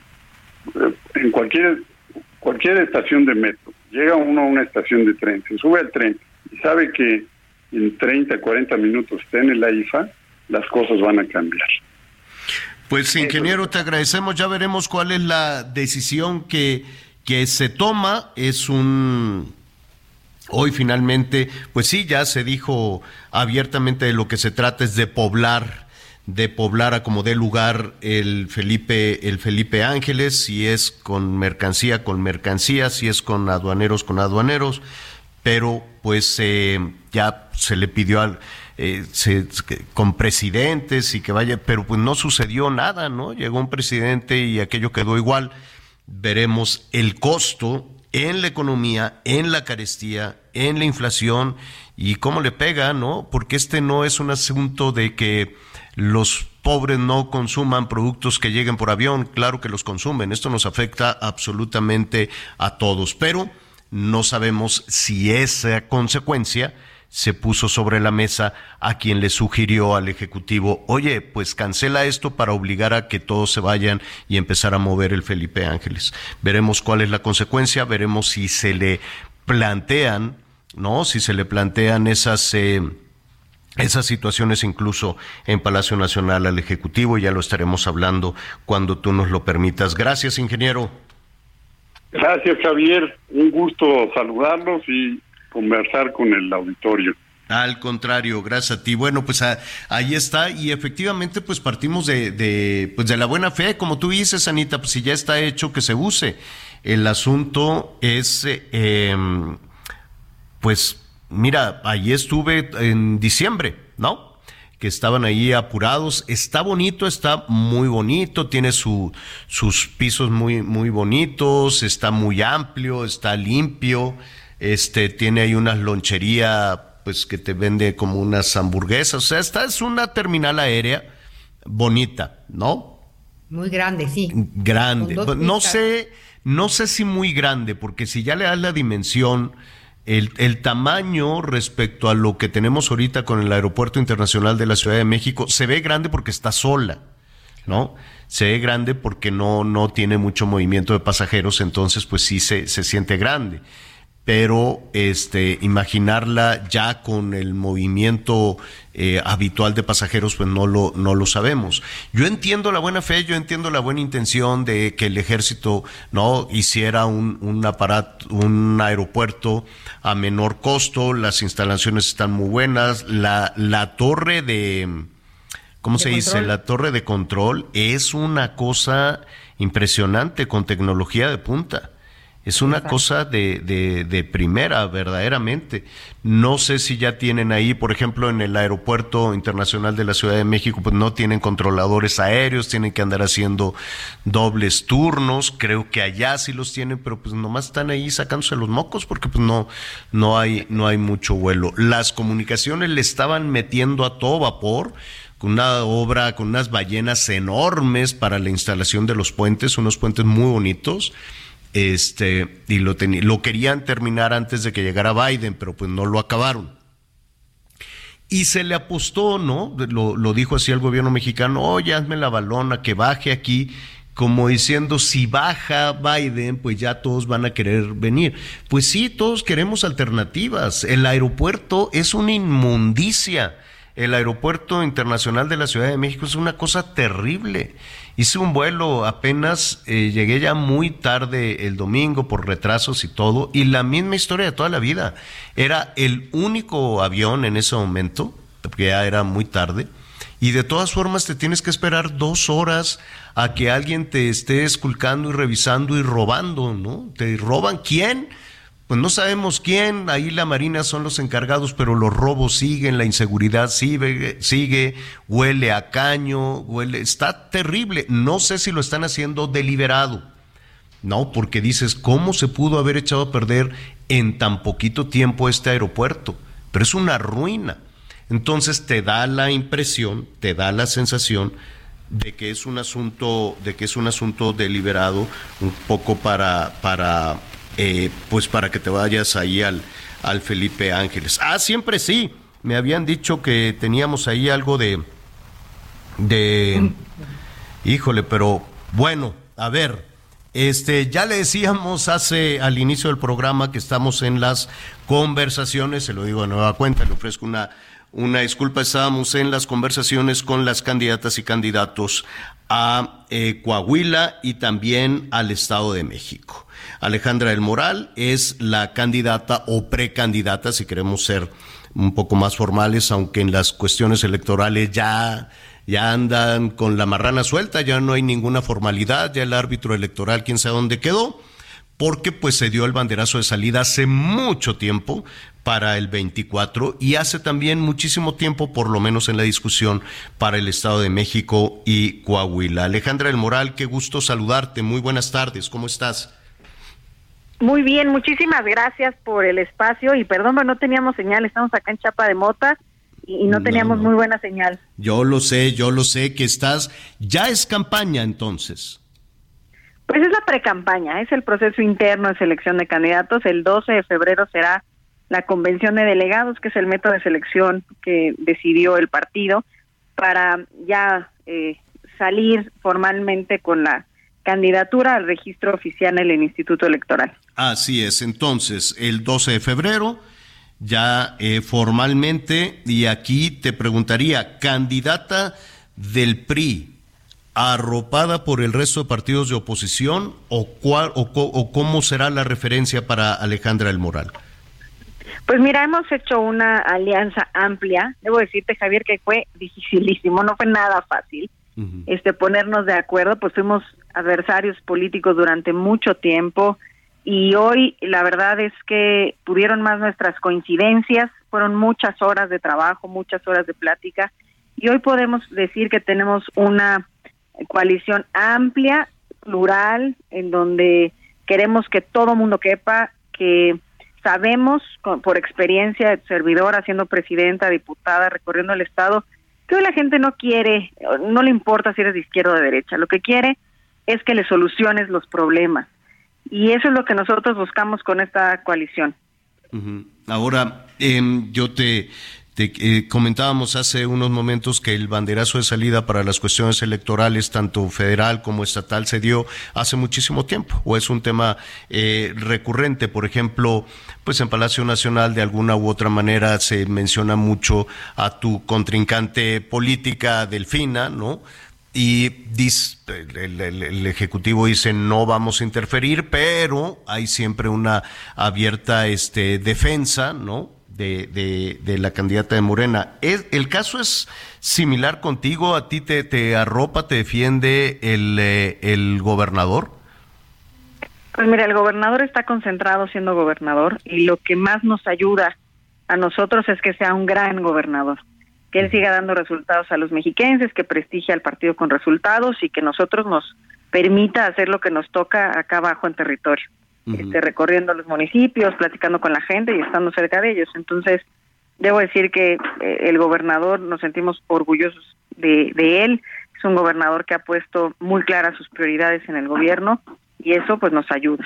Speaker 9: en cualquier cualquier estación de metro, llega uno a una estación de tren, se sube al tren y sabe que en 30, 40 minutos esté en el IFA, las cosas van a cambiar.
Speaker 2: Pues ingeniero, te agradecemos, ya veremos cuál es la decisión que, que se toma. Es un... Hoy finalmente, pues sí, ya se dijo abiertamente de lo que se trata es de poblar, de poblar a como dé lugar el Felipe, el Felipe Ángeles, si es con mercancía, con mercancía, si es con aduaneros, con aduaneros pero pues eh, ya se le pidió al, eh, con presidentes y que vaya, pero pues no sucedió nada, ¿no? Llegó un presidente y aquello quedó igual. Veremos el costo en la economía, en la carestía, en la inflación y cómo le pega, ¿no? Porque este no es un asunto de que los pobres no consuman productos que lleguen por avión, claro que los consumen, esto nos afecta absolutamente a todos, pero no sabemos si esa consecuencia se puso sobre la mesa a quien le sugirió al Ejecutivo, oye, pues cancela esto para obligar a que todos se vayan y empezar a mover el Felipe Ángeles. Veremos cuál es la consecuencia, veremos si se le plantean, ¿no? Si se le plantean esas... Eh, esas situaciones incluso en Palacio Nacional al Ejecutivo, ya lo estaremos hablando cuando tú nos lo permitas. Gracias, ingeniero.
Speaker 9: Gracias, Javier. Un gusto saludarlos y conversar con el auditorio.
Speaker 2: Al contrario, gracias a ti. Bueno, pues ahí está y efectivamente pues partimos de, de, pues de la buena fe, como tú dices, Anita, pues si ya está hecho que se use. El asunto es, eh, pues mira, ahí estuve en diciembre, ¿no? que estaban ahí apurados. Está bonito, está muy bonito, tiene su, sus pisos muy, muy bonitos, está muy amplio, está limpio, este, tiene ahí una lonchería pues que te vende como unas hamburguesas. O sea, esta es una terminal aérea bonita, ¿no?
Speaker 6: Muy grande, sí.
Speaker 2: Grande. No sé, no sé si muy grande, porque si ya le das la dimensión, el, el, tamaño respecto a lo que tenemos ahorita con el Aeropuerto Internacional de la Ciudad de México, se ve grande porque está sola, ¿no? Se ve grande porque no, no tiene mucho movimiento de pasajeros, entonces pues sí se, se siente grande pero este imaginarla ya con el movimiento eh, habitual de pasajeros pues no lo no lo sabemos. Yo entiendo la buena fe yo entiendo la buena intención de que el ejército no hiciera un, un aparato un aeropuerto a menor costo las instalaciones están muy buenas la la torre de cómo se dice la torre de control es una cosa impresionante con tecnología de punta es una cosa de, de, primera, verdaderamente. No sé si ya tienen ahí, por ejemplo, en el Aeropuerto Internacional de la Ciudad de México, pues no tienen controladores aéreos, tienen que andar haciendo dobles turnos. Creo que allá sí los tienen, pero pues nomás están ahí sacándose los mocos porque pues no, no, hay, no hay mucho vuelo. Las comunicaciones le estaban metiendo a todo vapor con una obra, con unas ballenas enormes para la instalación de los puentes, unos puentes muy bonitos este, y lo, lo querían terminar antes de que llegara Biden, pero pues no lo acabaron. Y se le apostó, ¿no? Lo, lo dijo así el gobierno mexicano, oye, hazme la balona, que baje aquí, como diciendo, si baja Biden, pues ya todos van a querer venir. Pues sí, todos queremos alternativas. El aeropuerto es una inmundicia. El aeropuerto internacional de la Ciudad de México es una cosa terrible. Hice un vuelo apenas, eh, llegué ya muy tarde el domingo por retrasos y todo, y la misma historia de toda la vida. Era el único avión en ese momento, porque ya era muy tarde, y de todas formas te tienes que esperar dos horas a que alguien te esté esculcando y revisando y robando, ¿no? ¿Te roban quién? Pues no sabemos quién, ahí la Marina son los encargados, pero los robos siguen, la inseguridad sigue, sigue, huele a caño, huele, está terrible. No sé si lo están haciendo deliberado, no, porque dices, ¿cómo se pudo haber echado a perder en tan poquito tiempo este aeropuerto? Pero es una ruina. Entonces te da la impresión, te da la sensación de que es un asunto, de que es un asunto deliberado, un poco para, para eh, pues para que te vayas ahí al, al Felipe Ángeles. Ah, siempre sí. Me habían dicho que teníamos ahí algo de, de, híjole, pero bueno, a ver, este, ya le decíamos hace al inicio del programa que estamos en las conversaciones, se lo digo de nueva cuenta, le ofrezco una, una disculpa, estábamos en las conversaciones con las candidatas y candidatos a eh, Coahuila y también al Estado de México. Alejandra del Moral es la candidata o precandidata, si queremos ser un poco más formales, aunque en las cuestiones electorales ya, ya andan con la marrana suelta, ya no hay ninguna formalidad, ya el árbitro electoral, quién sabe dónde quedó, porque pues se dio el banderazo de salida hace mucho tiempo para el 24 y hace también muchísimo tiempo, por lo menos en la discusión, para el Estado de México y Coahuila. Alejandra del Moral, qué gusto saludarte, muy buenas tardes, ¿cómo estás?
Speaker 10: Muy bien, muchísimas gracias por el espacio y perdón, no teníamos señal, estamos acá en Chapa de Mota y, no teníamos muy buena señal.
Speaker 2: Yo lo sé, yo lo sé que estás, ya es campaña entonces.
Speaker 10: Pues es la precampaña, es el proceso interno de selección de candidatos. El 12 de febrero será la convención de delegados, que es el método de selección que decidió el partido, para ya eh, salir formalmente con la candidatura al registro oficial en el Instituto Electoral.
Speaker 2: Así es, entonces, el 12 de febrero, ya eh, formalmente, y aquí te preguntaría, candidata del PRI, arropada por el resto de partidos de oposición, o, cuál, o, cómo será la referencia para Alejandra El Moral?
Speaker 10: Pues mira, hemos hecho una alianza amplia. Debo decirte, Javier, que fue dificilísimo, no fue nada fácil este ponernos de acuerdo, pues fuimos adversarios políticos durante mucho tiempo y hoy la verdad es que pudieron más nuestras coincidencias, fueron muchas horas de trabajo, muchas horas de plática y hoy podemos decir que tenemos una coalición amplia, plural, en donde queremos que todo mundo quepa, que sabemos por experiencia de servidora, siendo presidenta, diputada, recorriendo el Estado, que hoy la gente no quiere, no le importa si eres de izquierda o de derecha, lo que quiere es que le soluciones los problemas. Y eso es lo que nosotros buscamos con esta coalición.
Speaker 2: Ahora, em, yo te, eh, comentábamos hace unos momentos que el banderazo de salida para las cuestiones electorales, tanto federal como estatal, se dio hace muchísimo tiempo, o es un tema eh, recurrente. Por ejemplo, pues en Palacio Nacional, de alguna u otra manera, se menciona mucho a tu contrincante política, Delfina, ¿no? y el, el, Ejecutivo dice no vamos a interferir, pero hay siempre una abierta este, defensa, ¿no? de, de, la candidata de Morena. ¿Es, ¿El caso es similar contigo? ¿A ti te, te arropa, te defiende el, eh, el gobernador?
Speaker 10: Pues mira, el gobernador está concentrado siendo gobernador y lo que más nos ayuda a nosotros es que sea un gran gobernador, que él siga dando resultados a los mexiquenses, que prestigie al partido con resultados y que nosotros nos permita hacer lo que nos toca acá abajo en territorio este, recorriendo los municipios, platicando con la gente y estando cerca de ellos. Entonces, debo decir que eh, el gobernador nos sentimos orgullosos de, él. Es un gobernador que ha puesto muy claras sus prioridades en el gobierno y eso pues nos ayuda.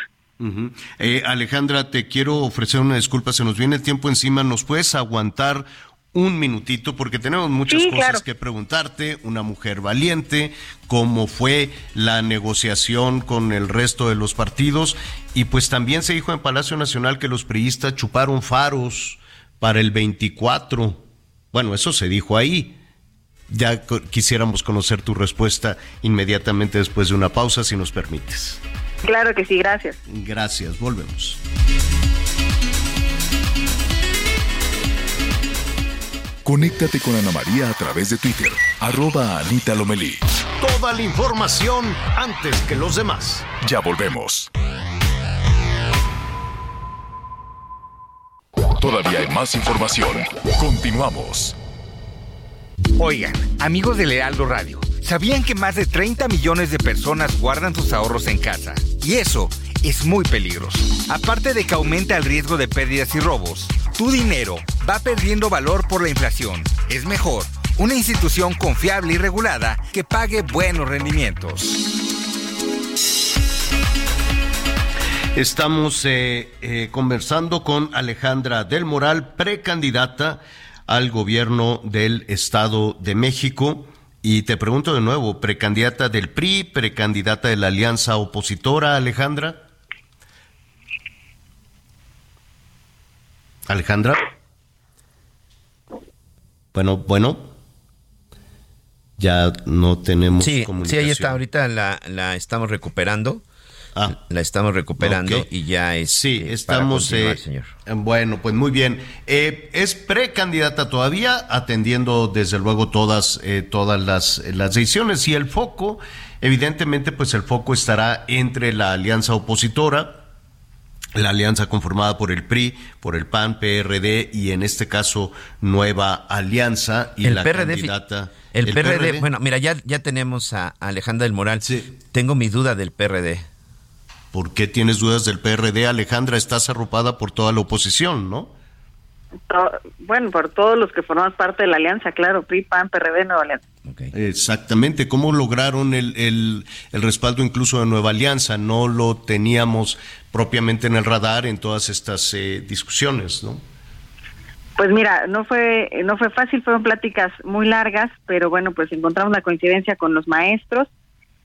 Speaker 2: Eh, Alejandra, te quiero ofrecer una disculpa, se nos viene el tiempo encima, ¿nos puedes aguantar un minutito porque tenemos muchas cosas que preguntarte. Una mujer valiente, cómo fue la negociación con el resto de los partidos y pues también se dijo en Palacio Nacional que los priistas chuparon faros para el 24. Bueno, eso se dijo ahí. Ya quisiéramos conocer tu respuesta inmediatamente después de una pausa, si nos permites.
Speaker 10: Claro que sí, gracias.
Speaker 2: Gracias, volvemos.
Speaker 3: Conéctate con Ana María a través de Twitter, arroba Anita Lomelí.
Speaker 1: Toda la información antes que los demás.
Speaker 3: Ya volvemos. Todavía hay más información. Continuamos.
Speaker 11: Oigan, amigos de Lealdo Radio, ¿sabían que más de 30 millones de personas guardan sus ahorros en casa? Y eso es muy peligroso. Aparte de que aumenta el riesgo de pérdidas y robos, tu dinero va perdiendo valor por la inflación. Es mejor una institución confiable y regulada que pague buenos rendimientos.
Speaker 2: Estamos eh, eh, conversando con Alejandra del Moral, precandidata al gobierno del Estado de México. Y te pregunto de nuevo, precandidata del PRI, precandidata de la alianza opositora, Alejandra. Alejandra. Bueno, bueno. Ya no tenemos
Speaker 5: sí, Sí, ahí está. Ahorita la, la estamos recuperando. Ah, la estamos recuperando y ya es.
Speaker 2: Sí, eh, estamos. Eh, señor. Bueno, pues muy bien. Eh, es precandidata todavía, atendiendo desde luego todas, todas las, las decisiones y el foco, evidentemente, pues el foco estará entre la alianza opositora, la alianza conformada por el PRI, por el PAN, PRD y en este caso Nueva Alianza y la candidata.
Speaker 5: El, PRD, bueno, mira, ya, ya tenemos a Alejandra del Moral. Tengo mi duda del PRD.
Speaker 2: ¿Por qué tienes dudas del PRD, Alejandra? Estás arropada por toda la oposición, ¿no?
Speaker 10: Bueno, por todos los que forman parte de la alianza, claro, PRI, PAN, PRD, Nueva Alianza.
Speaker 2: Exactamente, ¿cómo lograron el, el, el, respaldo incluso de Nueva Alianza? No lo teníamos propiamente en el radar en todas estas eh, discusiones, ¿no?
Speaker 10: Pues mira, no fue no fue fácil, fueron pláticas muy largas, pero bueno, pues encontramos la coincidencia con los maestros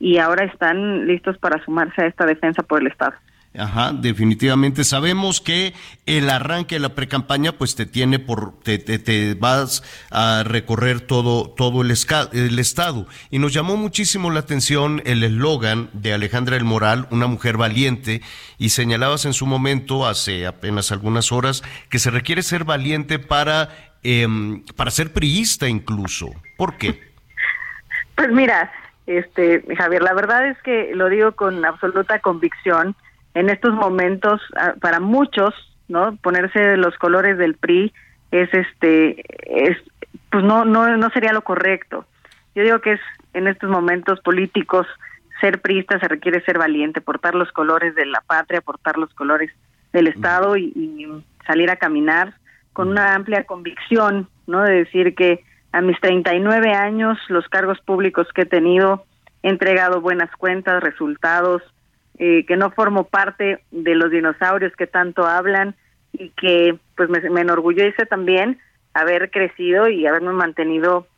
Speaker 10: y ahora están listos para sumarse a esta defensa por el Estado.
Speaker 2: Ajá, definitivamente. Sabemos que el arranque de la precampaña, pues te tiene por, te, te, vas a recorrer todo, todo el, el, estado. Y nos llamó muchísimo la atención el eslogan de Alejandra El Moral, una mujer valiente, y señalabas en su momento, hace apenas algunas horas, que se requiere ser valiente para, em, para ser priista incluso. ¿Por qué?
Speaker 10: Pues mira, este, Javier, la verdad es que lo digo con absoluta convicción en estos momentos, ah, para muchos, ¿no? Ponerse los colores del PRI es este es pues no no no sería lo correcto. Yo digo que es en estos momentos políticos ser priista se requiere ser valiente, portar los colores de la patria, portar los colores del Estado y, y salir a caminar con una amplia convicción, ¿no? De decir que a mis 39 años los cargos públicos que he tenido he entregado buenas cuentas, resultados, eh, que no formo parte de los dinosaurios que tanto hablan y que pues me, me enorgullece también haber crecido y haberme mantenido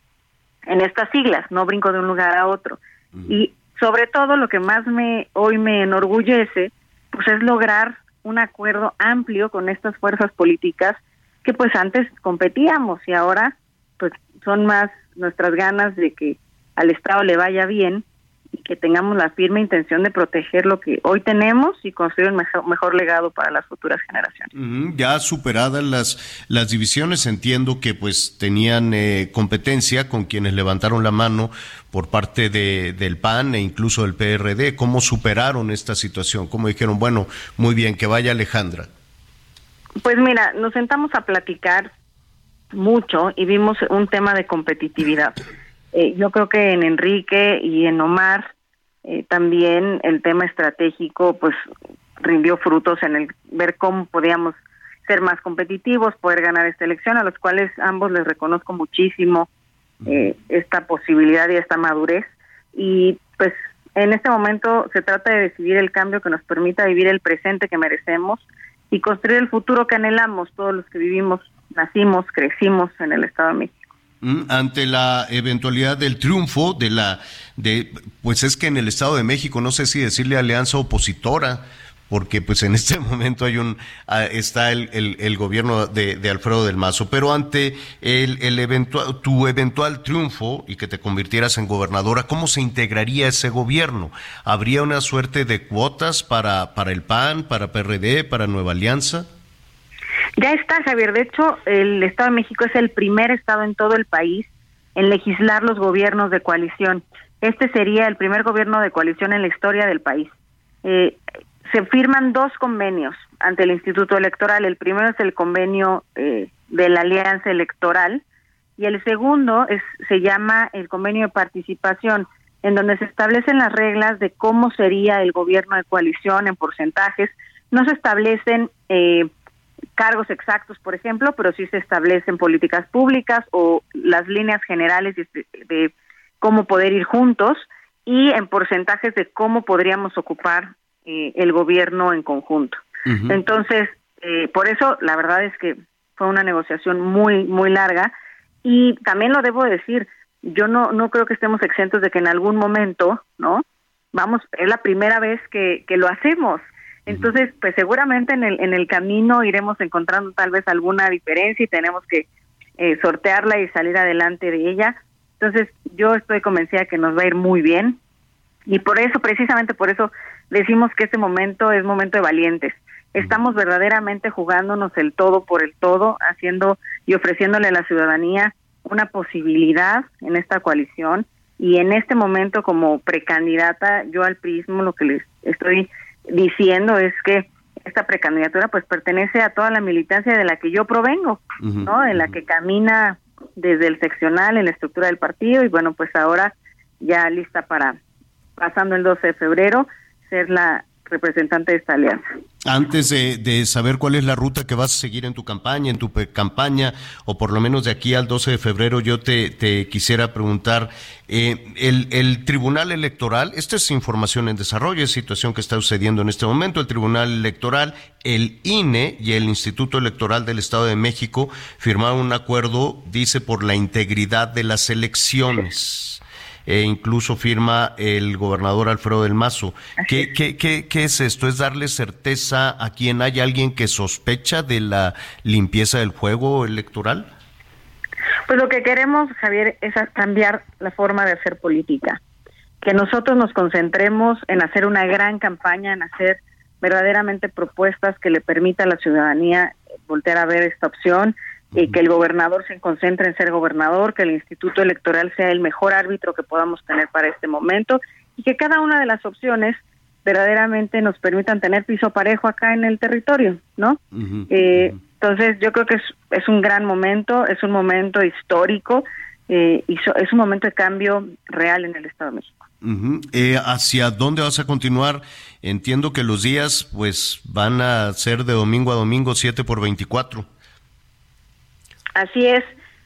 Speaker 10: en estas siglas, no brinco de un lugar a otro. Y sobre todo lo que más me hoy me enorgullece, pues es lograr un acuerdo amplio con estas fuerzas políticas que pues antes competíamos y ahora son más nuestras ganas de que al Estado le vaya bien y que tengamos la firme intención de proteger lo que hoy tenemos y construir un mejor, mejor legado para las futuras generaciones.
Speaker 2: Ya superadas las, las divisiones, entiendo que pues tenían eh, competencia con quienes levantaron la mano por parte de, del PAN e incluso del PRD. ¿Cómo superaron esta situación? ¿Cómo dijeron, bueno, muy bien, que vaya Alejandra?
Speaker 10: Pues mira, nos sentamos a platicar mucho y vimos un tema de competitividad. Eh, yo creo que en Enrique y en Omar eh, también el tema estratégico pues rindió frutos en el ver cómo podíamos ser más competitivos, poder ganar esta elección, a los cuales ambos les reconozco muchísimo eh, esta posibilidad y esta madurez. Y pues en este momento se trata de decidir el cambio que nos permita vivir el presente que merecemos y construir el futuro que anhelamos todos los que vivimos, nacimos, crecimos en el Estado de México.
Speaker 2: Mm, Ante la eventualidad del triunfo de la, de, pues es que en el Estado de México, no sé si decirle alianza opositora, porque pues en este momento hay un ah, está el, el, gobierno de, de Alfredo del Mazo, pero ante el, el eventual, tu eventual triunfo y que te convirtieras en gobernadora, ¿cómo se integraría ese gobierno? ¿Habría una suerte de cuotas para, para el PAN, para PRD, para Nueva Alianza?
Speaker 10: Ya está, Javier. De hecho, el Estado de México es el primer estado en todo el país en legislar los gobiernos de coalición. Este sería el primer gobierno de coalición en la historia del país. Eh, se firman dos convenios ante el Instituto Electoral. El primero es el convenio eh, de la Alianza Electoral y el segundo es se llama el convenio de participación, en donde se establecen las reglas de cómo sería el gobierno de coalición en porcentajes. No se establecen eh, cargos exactos, por ejemplo, pero sí se establecen políticas públicas o las líneas generales de, de cómo poder ir juntos y en porcentajes de cómo podríamos ocupar eh, el gobierno en conjunto. Entonces, eh, por eso la verdad es que fue una negociación muy, muy larga y también lo debo decir, yo no, no creo que estemos exentos de que en algún momento, ¿no? Vamos, es la primera vez que, que lo hacemos. Entonces, pues seguramente en el, en el camino iremos encontrando tal vez alguna diferencia y tenemos que eh, sortearla y salir adelante de ella. Entonces, yo estoy convencida que nos va a ir muy bien y por eso, precisamente por eso, decimos que este momento es momento de valientes. Estamos verdaderamente jugándonos el todo por el todo, haciendo y ofreciéndole a la ciudadanía una posibilidad en esta coalición y en este momento como precandidata yo al prismo lo que les estoy diciendo es que esta precandidatura pues pertenece a toda la militancia de la que yo provengo, ¿no? En la que camina desde el seccional en la estructura del partido y bueno, pues ahora ya lista para pasando el 12 de febrero ser la representante de esta alianza.
Speaker 2: Antes de, saber cuál es la ruta que vas a seguir en tu campaña, en tu campaña, o por lo menos de aquí al 12 de febrero, yo te, te quisiera preguntar, eh, el, el Tribunal Electoral, esta es información en desarrollo, es situación que está sucediendo en este momento, el Tribunal Electoral, el INE y el Instituto Electoral del Estado de México firmaron un acuerdo, dice, por la integridad de las elecciones e incluso firma el gobernador Alfredo del Mazo. ¿Qué, qué, qué, qué es esto? ¿Es darle certeza a quien hay alguien que sospecha de la limpieza del juego electoral?
Speaker 10: Pues lo que queremos, Javier, es cambiar la forma de hacer política. Que nosotros nos concentremos en hacer una gran campaña, en hacer verdaderamente propuestas que le permita a la ciudadanía voltear a ver esta opción y que el gobernador se concentre en ser gobernador, que el instituto electoral sea el mejor árbitro que podamos tener para este momento y que cada una de las opciones verdaderamente nos permitan tener piso parejo acá en el territorio, ¿no? Eh, Entonces yo creo que es, es un gran momento, es un momento histórico eh, y es un momento de cambio real en el Estado de México.
Speaker 2: Eh, ¿Hacia dónde vas a continuar? Entiendo que los días pues van a ser de domingo a domingo 7 por 24.
Speaker 10: Así es.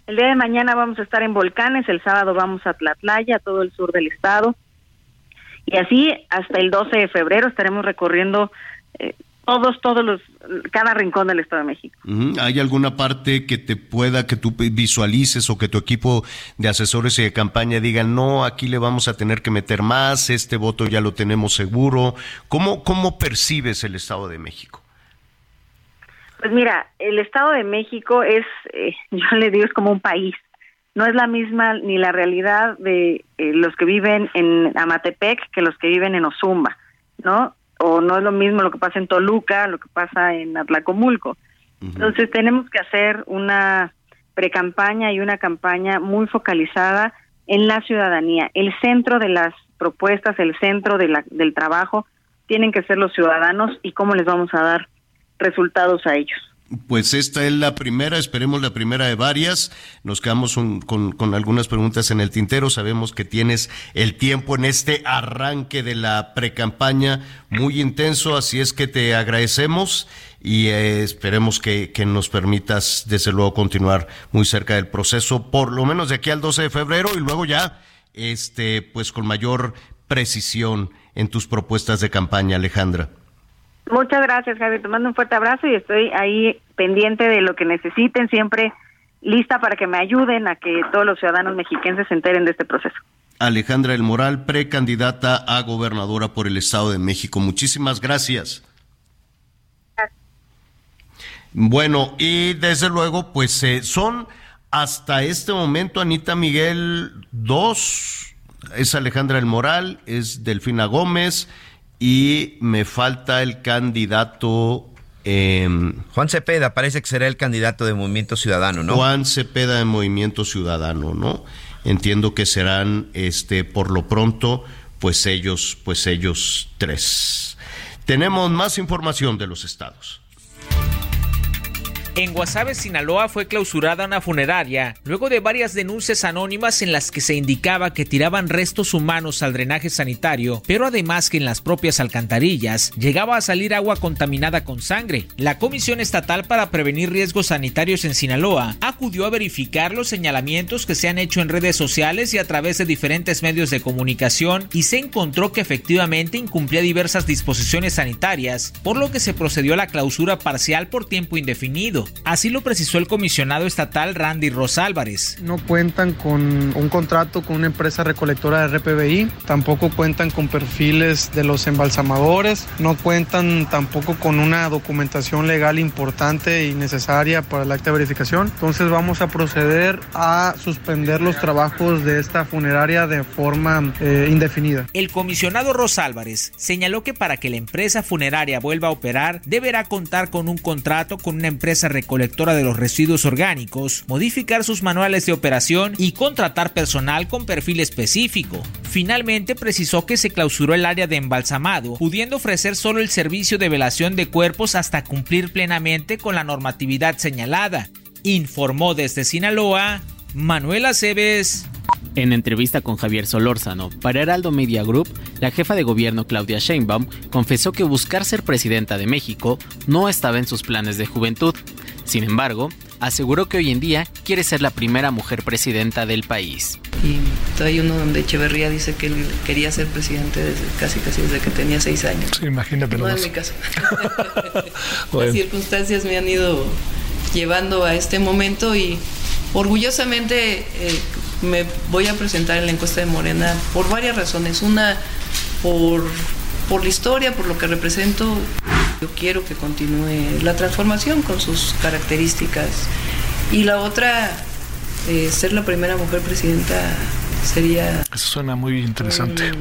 Speaker 10: El día de mañana vamos a estar en Volcanes, el sábado vamos a Tlatlaya, todo el sur del estado. Y así hasta el 12 de febrero estaremos recorriendo eh, todos, todos los, cada rincón del Estado de México.
Speaker 2: ¿Hay alguna parte que te pueda, que tú visualices o que tu equipo de asesores y de campaña digan, no, aquí le vamos a tener que meter más, este voto ya lo tenemos seguro? ¿Cómo, cómo percibes el Estado de México?
Speaker 10: Pues mira, el Estado de México es, eh, yo le digo, es como un país. No es la misma ni la realidad de eh, los que viven en Amatepec que los que viven en Ozumba, ¿no? o no es lo mismo lo que pasa en Toluca, lo que pasa en Atlacomulco. Entonces tenemos que hacer una precampaña y una campaña muy focalizada en la ciudadanía. El centro de las propuestas, el centro de la, del trabajo, tienen que ser los ciudadanos y cómo les vamos a dar resultados a ellos.
Speaker 2: Pues esta es la primera, esperemos la primera de varias. Nos quedamos con, algunas preguntas en el tintero. Sabemos que tienes el tiempo en este arranque de la precampaña muy intenso, así es que te agradecemos y eh, esperemos que, que, nos permitas, desde luego, continuar muy cerca del proceso, por lo menos de aquí al 12 de febrero y luego ya, este, pues con mayor precisión en tus propuestas de campaña, Alejandra.
Speaker 10: Muchas gracias, Javier. Te mando un fuerte abrazo y estoy ahí pendiente de lo que necesiten, siempre lista para que me ayuden a que todos los ciudadanos mexiquenses se enteren de este proceso.
Speaker 2: Alejandra El Moral, precandidata a gobernadora por el Estado de México. Muchísimas gracias. Bueno, y desde luego, pues eh, son hasta este momento, Anita Miguel, dos. Es Alejandra El Moral, es Delfina Gómez y me falta el candidato.
Speaker 5: Em, Juan Cepeda, parece que será el candidato de Movimiento Ciudadano, ¿no?
Speaker 2: Juan Cepeda de Movimiento Ciudadano, ¿no? Entiendo que serán, este, por lo pronto, pues ellos, pues ellos tres. Tenemos más información de los estados.
Speaker 12: En Guasave, Sinaloa, fue clausurada una funeraria luego de varias denuncias anónimas en las que se indicaba que tiraban restos humanos al drenaje sanitario, pero además que en las propias alcantarillas llegaba a salir agua contaminada con sangre. La Comisión Estatal para Prevenir Riesgos Sanitarios en Sinaloa acudió a verificar los señalamientos que se han hecho en redes sociales y a través de diferentes medios de comunicación y se encontró que efectivamente incumplía diversas disposiciones sanitarias, por lo que se procedió a la clausura parcial por tiempo indefinido. Así lo precisó el comisionado estatal Randy Rosa Álvarez.
Speaker 13: No cuentan con un contrato con una empresa recolectora de RPBI, tampoco cuentan con perfiles de los embalsamadores, no cuentan tampoco con una documentación legal importante y necesaria para el acta de verificación. Entonces vamos a proceder a suspender los trabajos de esta funeraria de forma eh, indefinida.
Speaker 12: El comisionado Rosa Álvarez señaló que para que la empresa funeraria vuelva a operar deberá contar con un contrato con una empresa recolectora de los residuos orgánicos, modificar sus manuales de operación y contratar personal con perfil específico. Finalmente precisó que se clausuró el área de embalsamado, pudiendo ofrecer solo el servicio de velación de cuerpos hasta cumplir plenamente con la normatividad señalada. Informó desde Sinaloa Manuela Cebes.
Speaker 14: En entrevista con Javier Solórzano para Heraldo Media Group, la jefa de gobierno Claudia Sheinbaum confesó que buscar ser presidenta de México no estaba en sus planes de juventud. Sin embargo, aseguró que hoy en día quiere ser la primera mujer presidenta del país.
Speaker 15: Y hay uno donde Echeverría dice que él quería ser presidente desde, casi casi desde que tenía seis años.
Speaker 16: Sí, imagínate.
Speaker 15: No en mi caso. Las circunstancias me han ido llevando a este momento y orgullosamente eh, me voy a presentar en la encuesta de Morena por varias razones. Una, por, por la historia, por lo que represento. Yo quiero que continúe la transformación con sus características. Y la otra, eh, ser la primera mujer presidenta sería...
Speaker 16: Eso suena muy interesante.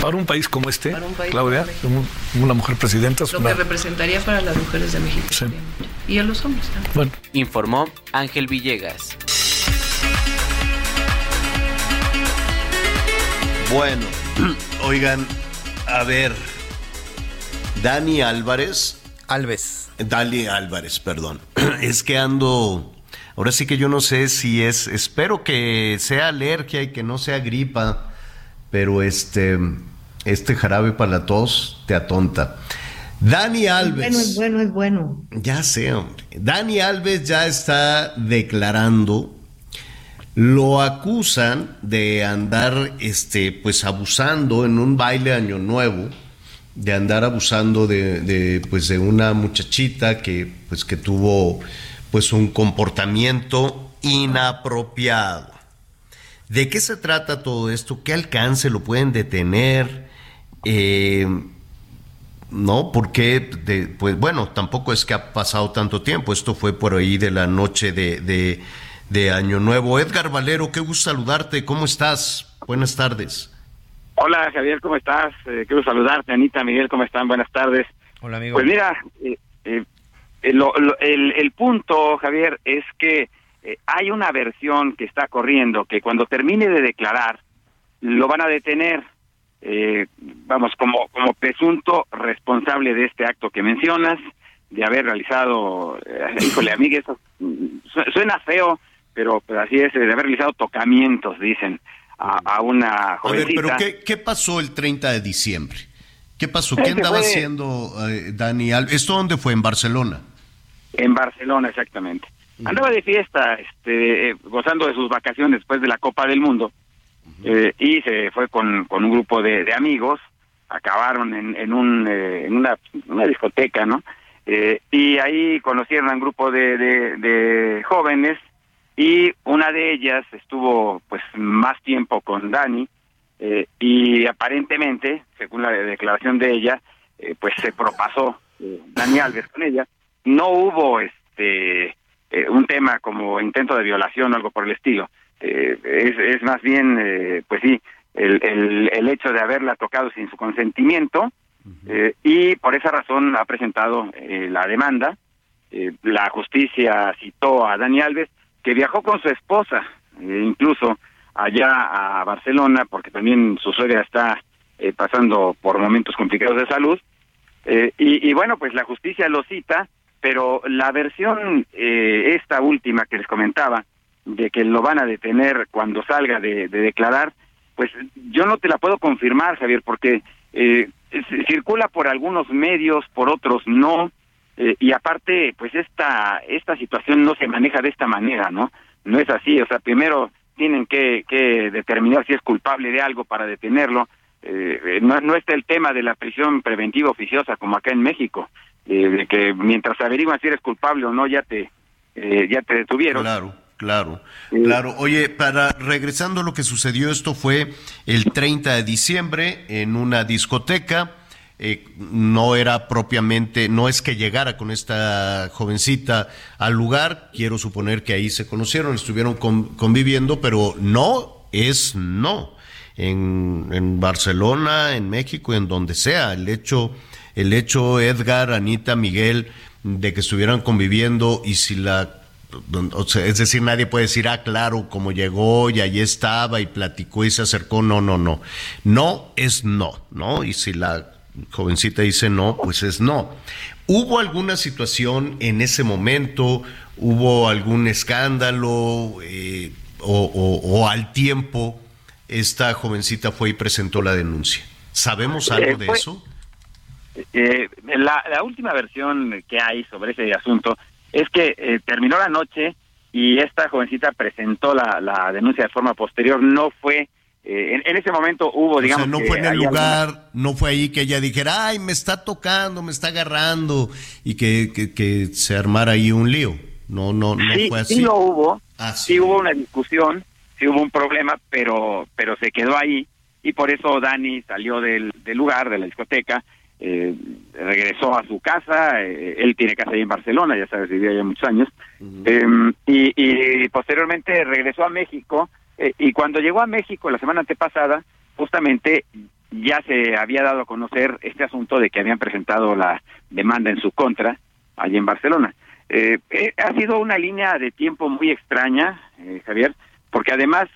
Speaker 16: para un país como este, Claudia, una mujer presidenta.
Speaker 15: Lo que representaría para las mujeres de México. Y a los hombres también.
Speaker 14: Bueno. Informó Ángel Villegas.
Speaker 2: Bueno, oigan, a ver, Dani Álvarez.
Speaker 5: Alves.
Speaker 2: Dali Álvarez, perdón. Es que ando, ahora sí que yo no sé si es, espero que sea alergia y que no sea gripa, pero este, este jarabe para la tos te atonta. Dani Alves.
Speaker 6: Es bueno, es bueno, es bueno.
Speaker 2: Ya sé, hombre. Dani Alves ya está declarando. Lo acusan de andar, este, pues abusando en un baile año nuevo, de andar abusando de, de, pues, de una muchachita que, pues, que tuvo, pues, un comportamiento inapropiado. ¿De qué se trata todo esto? ¿Qué alcance lo pueden detener? Eh, no, porque, de, pues bueno, tampoco es que ha pasado tanto tiempo. Esto fue por ahí de la noche de, de, de Año Nuevo. Edgar Valero, qué gusto saludarte. ¿Cómo estás? Buenas tardes.
Speaker 17: Hola Javier, ¿cómo estás? Eh, quiero saludarte. Anita, Miguel, ¿cómo están? Buenas tardes.
Speaker 5: Hola amigo.
Speaker 17: Pues mira, eh, eh, lo, lo, el, el, punto, Javier, es que eh, hay una versión que está corriendo que cuando termine de declarar lo van a detener eh, vamos, como, como presunto responsable de este acto que mencionas, de haber realizado, eh, híjole, amiga, eso mm, suena feo, pero, pero así es, de haber realizado tocamientos, dicen, a, a una jovencita.
Speaker 2: A ver, pero ¿qué, ¿qué, pasó el 30 de diciembre? ¿Qué pasó? ¿Qué andaba fue... haciendo eh, Dani Alves? ¿Esto dónde fue? ¿En Barcelona?
Speaker 17: En Barcelona, exactamente. Andaba de fiesta, este, gozando de sus vacaciones después de la Copa del Mundo eh, y se fue con, con un grupo de, de amigos, acabaron en, en, un, eh, en una, una, discoteca, ¿no? Eh, y ahí conocieron a un grupo de, de, de, jóvenes y una de ellas estuvo pues más tiempo con Dani eh, y aparentemente, según la declaración de ella, eh, pues se propasó Dani Alves con ella. No hubo este un tema como intento de violación o algo por el estilo eh, es, es, más bien, eh, pues sí, el, el, el, hecho de haberla tocado sin su consentimiento eh, y por esa razón ha presentado eh, la demanda. Eh, la justicia citó a Dani Alves, que viajó con su esposa, eh, incluso allá a Barcelona, porque también su suegra está pasando por momentos complicados de salud. Y, y, bueno, pues la justicia lo cita, pero la versión, esta última que les comentaba, de que lo van a detener cuando salga de, de, declarar, pues yo no te la puedo confirmar, Javier, porque eh, circula por algunos medios, por otros no, eh, y aparte, pues esta esta situación no se maneja de esta manera, ¿no? No es así, o sea, primero tienen que, que determinar si es culpable de algo para detenerlo. Eh, no, no está el tema de la prisión preventiva oficiosa como acá en México, eh, de que mientras averiguan si eres culpable o no, ya te eh, ya te detuvieron.
Speaker 2: Claro. Claro, claro. Oye, para regresando a lo que sucedió, esto fue el 30 de diciembre en una discoteca. Eh, no era propiamente, no es que llegara con esta jovencita al lugar, quiero suponer que ahí se conocieron, estuvieron con, conviviendo, pero no es no. En, en, Barcelona, en México, en donde sea, el hecho, el hecho, Edgar, Anita, Miguel, de que estuvieran conviviendo y si la es decir, nadie puede decir, ah, claro, como llegó y allí estaba y platicó y se acercó. No, no, no. No es no, ¿no? Y si la jovencita dice no, pues es no. ¿Hubo alguna situación en ese momento? ¿Hubo algún escándalo? Eh, o, o, o, al tiempo esta jovencita fue y presentó la denuncia? ¿Sabemos algo
Speaker 17: eh,
Speaker 2: de
Speaker 17: fue,
Speaker 2: eso?
Speaker 17: Eh, la, la última versión que hay sobre ese asunto es que terminó la noche y esta jovencita presentó la, la denuncia de forma posterior, no fue eh, en, en, ese momento hubo, digamos.
Speaker 2: O sea, no fue en el lugar, alguna... no fue ahí que ella dijera, ay, me está tocando, me está agarrando, y que, que, que se armara ahí un lío. No, no, no
Speaker 17: sí,
Speaker 2: fue así.
Speaker 17: Sí, lo hubo, ah, sí. sí. hubo una discusión, sí hubo un problema, pero, pero se quedó ahí, y por eso Dani salió del, del lugar, de la discoteca, eh, regresó a su casa, eh, él tiene casa ahí en Barcelona, ya sabes, vivía ya muchos años, uh -huh. eh, y, y, posteriormente regresó a México, eh, y cuando llegó a México la semana antepasada, justamente ya se había dado a conocer este asunto de que habían presentado la demanda en su contra, allí en Barcelona. Eh, eh, ha sido una línea de tiempo muy extraña, Javier, porque además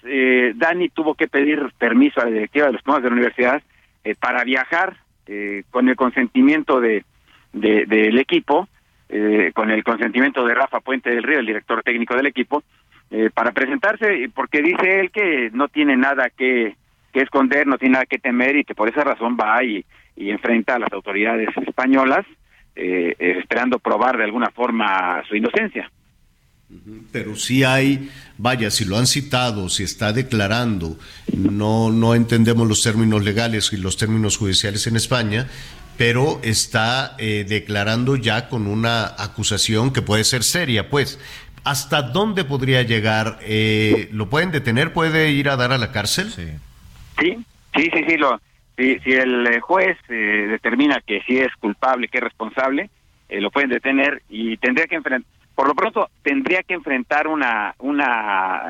Speaker 17: Dani tuvo que pedir permiso a la directiva de los Pumas de la universidad para viajar eh, con el consentimiento de, de, del equipo eh, con el consentimiento de Rafa Puente del Río, el director técnico del equipo, eh, para presentarse, porque dice él que no tiene nada que, que, esconder, no tiene nada que temer y que por esa razón va y, y enfrenta a las autoridades españolas, eh, esperando probar de alguna forma su inocencia.
Speaker 2: Pero si hay, vaya, si lo han citado, si está declarando, no, no entendemos los términos legales y los términos judiciales en España, pero está eh, declarando ya con una acusación que puede ser seria, pues. ¿Hasta dónde podría llegar? Eh, ¿Lo pueden detener? ¿Puede ir a dar a la cárcel?
Speaker 17: Sí, sí, sí, sí. Lo, si, si el eh, juez determina que sí es culpable, que es responsable, lo pueden detener y tendría que enfrentar por lo pronto tendría que enfrentar una una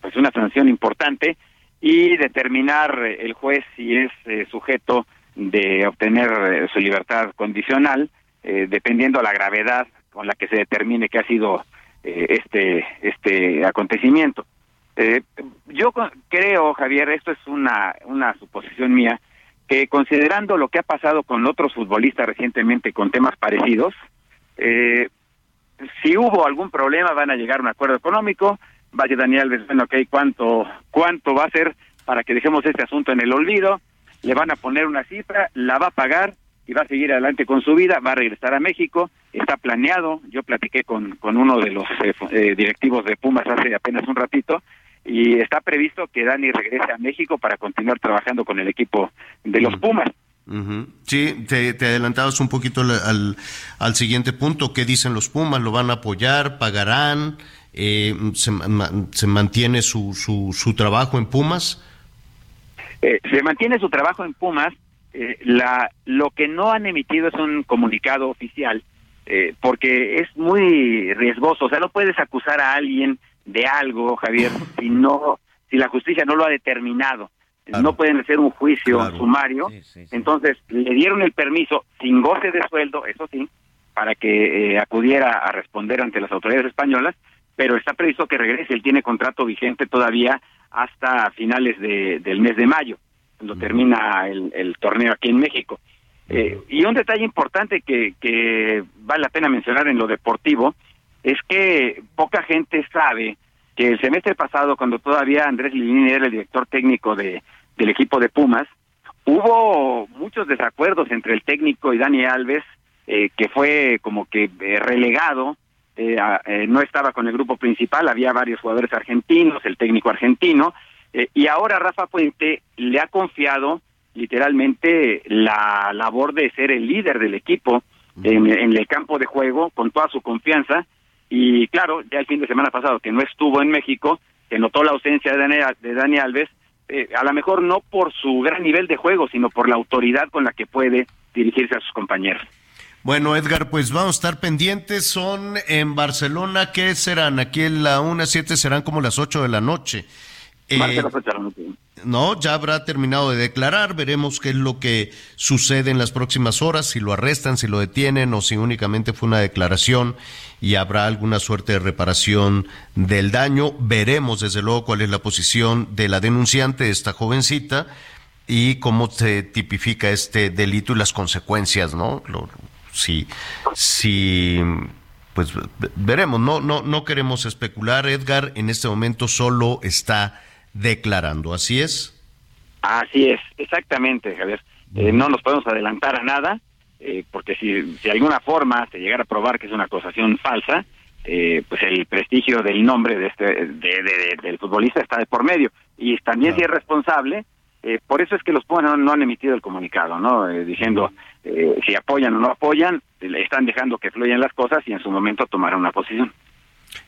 Speaker 17: pues una sanción importante y determinar el juez si es sujeto de obtener eh, su libertad condicional, eh, dependiendo la gravedad con la que se determine que ha sido eh, este este acontecimiento. yo creo, Javier, esto es una una suposición mía, que considerando lo que ha pasado con otros futbolistas recientemente con temas parecidos, si hubo algún problema van a llegar a un acuerdo económico, vaya Daniel bueno, ok, ¿cuánto, cuánto va a ser para que dejemos este asunto en el olvido? le van a poner una cifra, la va a pagar y va a seguir adelante con su vida, va a regresar a México, está planeado, yo platiqué con, con uno de los eh, eh, directivos de Pumas hace apenas un ratito, y está previsto que Dani regrese a México para continuar trabajando con el equipo de los Pumas.
Speaker 2: Sí, te, adelantabas un poquito al, al, siguiente punto. ¿Qué dicen los Pumas? ¿Lo van a apoyar? ¿Pagarán? Eh, se, ¿Se mantiene su, su, su trabajo en Pumas?
Speaker 17: Eh, se mantiene su trabajo en Pumas. Eh, la, lo que no han emitido es un comunicado oficial, eh, porque es muy riesgoso. O sea, no puedes acusar a alguien de algo, Javier, si no, si la justicia no lo ha determinado. No pueden hacer un juicio sumario. Entonces, le dieron el permiso sin goce de sueldo, eso sí, para que acudiera a responder ante las autoridades españolas, pero está previsto que regrese. Él tiene contrato vigente todavía hasta finales de, del mes de mayo, cuando termina el, torneo aquí en México. Eh, y un detalle importante que, que vale la pena mencionar en lo deportivo es que poca gente sabe que el semestre pasado, cuando todavía Andrés Lilini era el director técnico de, del equipo de Pumas, hubo muchos desacuerdos entre el técnico y Dani Alves, eh, que fue como que eh, relegado eh, eh, no estaba con el grupo principal, había varios jugadores argentinos, el técnico argentino, eh, y ahora Rafa Puente le ha confiado literalmente la labor de ser el líder del equipo en, el campo de juego con toda su confianza y claro, ya el fin de semana pasado que no estuvo en México, que notó la ausencia de Dani, de Dani Alves, a lo mejor no por su gran nivel de juego, sino por la autoridad con la que puede dirigirse a sus compañeros.
Speaker 2: Bueno, Edgar, pues vamos a estar pendientes. Son en Barcelona, ¿qué serán? Aquí en la 1 7 serán como las 8 de la noche.
Speaker 17: Eh,
Speaker 2: no, ya habrá terminado de declarar. Veremos qué es lo que sucede en las próximas horas, si lo arrestan, si lo detienen o si únicamente fue una declaración y habrá alguna suerte de reparación del daño. Veremos, desde luego, cuál es la posición de la denunciante, esta jovencita, y cómo se tipifica este delito y las consecuencias, ¿no? si, si pues veremos, no, no, no queremos especular, Edgar, en este momento solo está declarando, ¿así es?
Speaker 17: Así es, exactamente, Javier. Eh, no nos podemos adelantar a nada, eh, porque si, si de alguna forma se llegara a probar que es una acusación falsa, eh, pues el prestigio del nombre de este de, del futbolista está de por medio. Y también si es responsable, eh, por eso es que los Pumas no, han emitido el comunicado, ¿no? Eh, diciendo eh, si apoyan o no apoyan, están dejando que fluyan las cosas y en su momento tomarán una posición.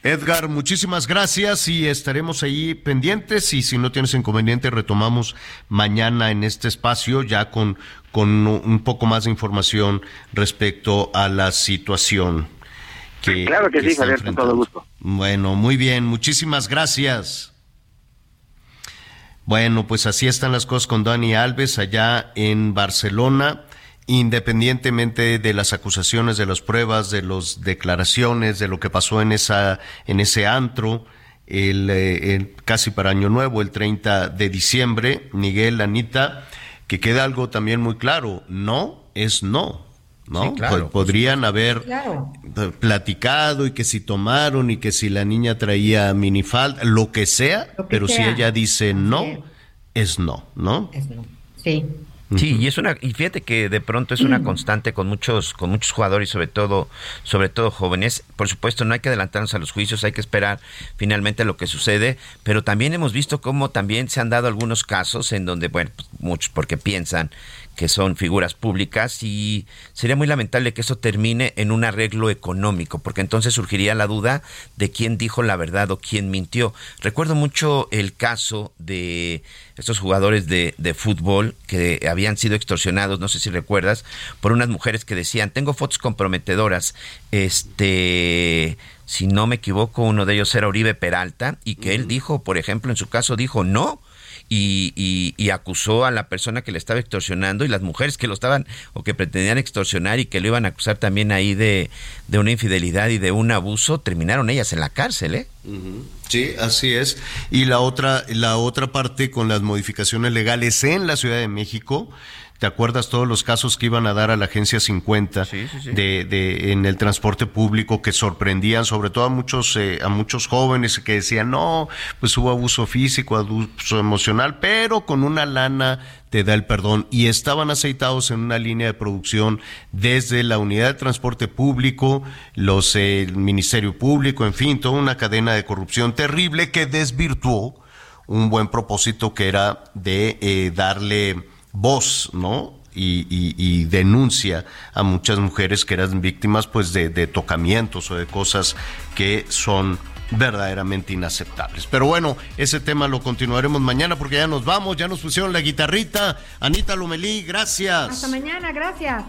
Speaker 2: Edgar, muchísimas gracias y estaremos ahí pendientes y si no tienes inconveniente retomamos mañana en este espacio ya con, con un poco más de información respecto a la situación. Que,
Speaker 17: claro que, sí, Javier, con todo gusto.
Speaker 2: Bueno, muy bien, muchísimas gracias. Bueno, pues así están las cosas con Dani Alves allá en Barcelona, independientemente de las acusaciones, de las pruebas, de las declaraciones, de lo que pasó en esa en ese antro el, eh, casi para año nuevo, el 30 de diciembre, Miguel Anita, que queda algo también muy claro, no es no. ¿no? podrían haber platicado y que si tomaron y que si la niña traía minifalda, lo que sea, pero si ella dice no, es no, ¿no?
Speaker 6: Es no. Sí.
Speaker 5: Sí, y es una y fíjate que de pronto es una mm. constante con muchos con muchos jugadores, sobre todo sobre todo jóvenes. Por supuesto, no hay que adelantarnos a los juicios, hay que esperar finalmente lo que sucede, pero también hemos visto cómo también se han dado algunos casos en donde bueno, pues, muchos porque piensan que son figuras públicas y sería muy lamentable que eso termine en un arreglo económico, porque entonces surgiría la duda de quién dijo la verdad o quién mintió. Recuerdo mucho el caso de estos jugadores de, de fútbol que habían sido extorsionados, no sé si recuerdas, por unas mujeres que decían, tengo fotos comprometedoras, este si no me equivoco, uno de ellos era Oribe Peralta, y que él dijo, por ejemplo, en su caso dijo, no, y, acusó a la persona que le estaba extorsionando y las mujeres que lo estaban o que pretendían extorsionar y que lo iban a acusar también ahí de, de una infidelidad y de un abuso, terminaron ellas en la cárcel, ¿eh?
Speaker 2: Sí, así es. Y la otra, la otra parte con las modificaciones legales en la Ciudad de México, ¿Te acuerdas todos los casos que iban a dar a la Agencia 50 De, de, en el transporte público que sorprendían sobre todo a muchos, eh, a muchos jóvenes que decían, no, pues hubo abuso físico, abuso emocional, pero con una lana te da el perdón. Y estaban aceitados en una línea de producción desde la unidad de transporte público, los, eh, el Ministerio Público, en fin, toda una cadena de corrupción terrible que desvirtuó un buen propósito que era de eh, darle voz, ¿no? Y, denuncia a muchas mujeres que eran víctimas pues de, tocamientos o de cosas que son verdaderamente inaceptables. Pero bueno, ese tema lo continuaremos mañana porque ya nos vamos, ya nos pusieron la guitarrita. Anita Lumelí, gracias.
Speaker 6: Hasta mañana, gracias.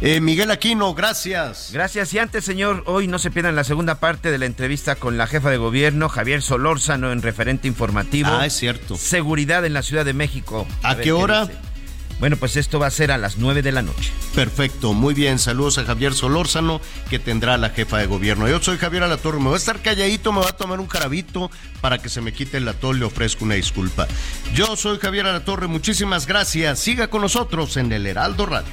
Speaker 2: Eh, Miguel Aquino, gracias.
Speaker 5: Gracias. Y antes, señor, hoy no se pierdan la segunda parte de la entrevista con la jefa de gobierno, Javier Solórzano, en referente informativo.
Speaker 2: Ah, es cierto.
Speaker 5: Seguridad en la Ciudad de México.
Speaker 2: ¿A, qué hora?
Speaker 5: bueno, pues esto va a ser a las 9 de la noche.
Speaker 2: Perfecto, muy bien. Saludos a Javier Solórzano, que tendrá la jefa de gobierno. Yo soy Javier Alatorre, me voy a estar calladito, me voy a tomar un carabito para que se me quite el atol, le ofrezco una disculpa. Yo soy Javier Alatorre, muchísimas gracias. Siga con nosotros en el Heraldo Radio.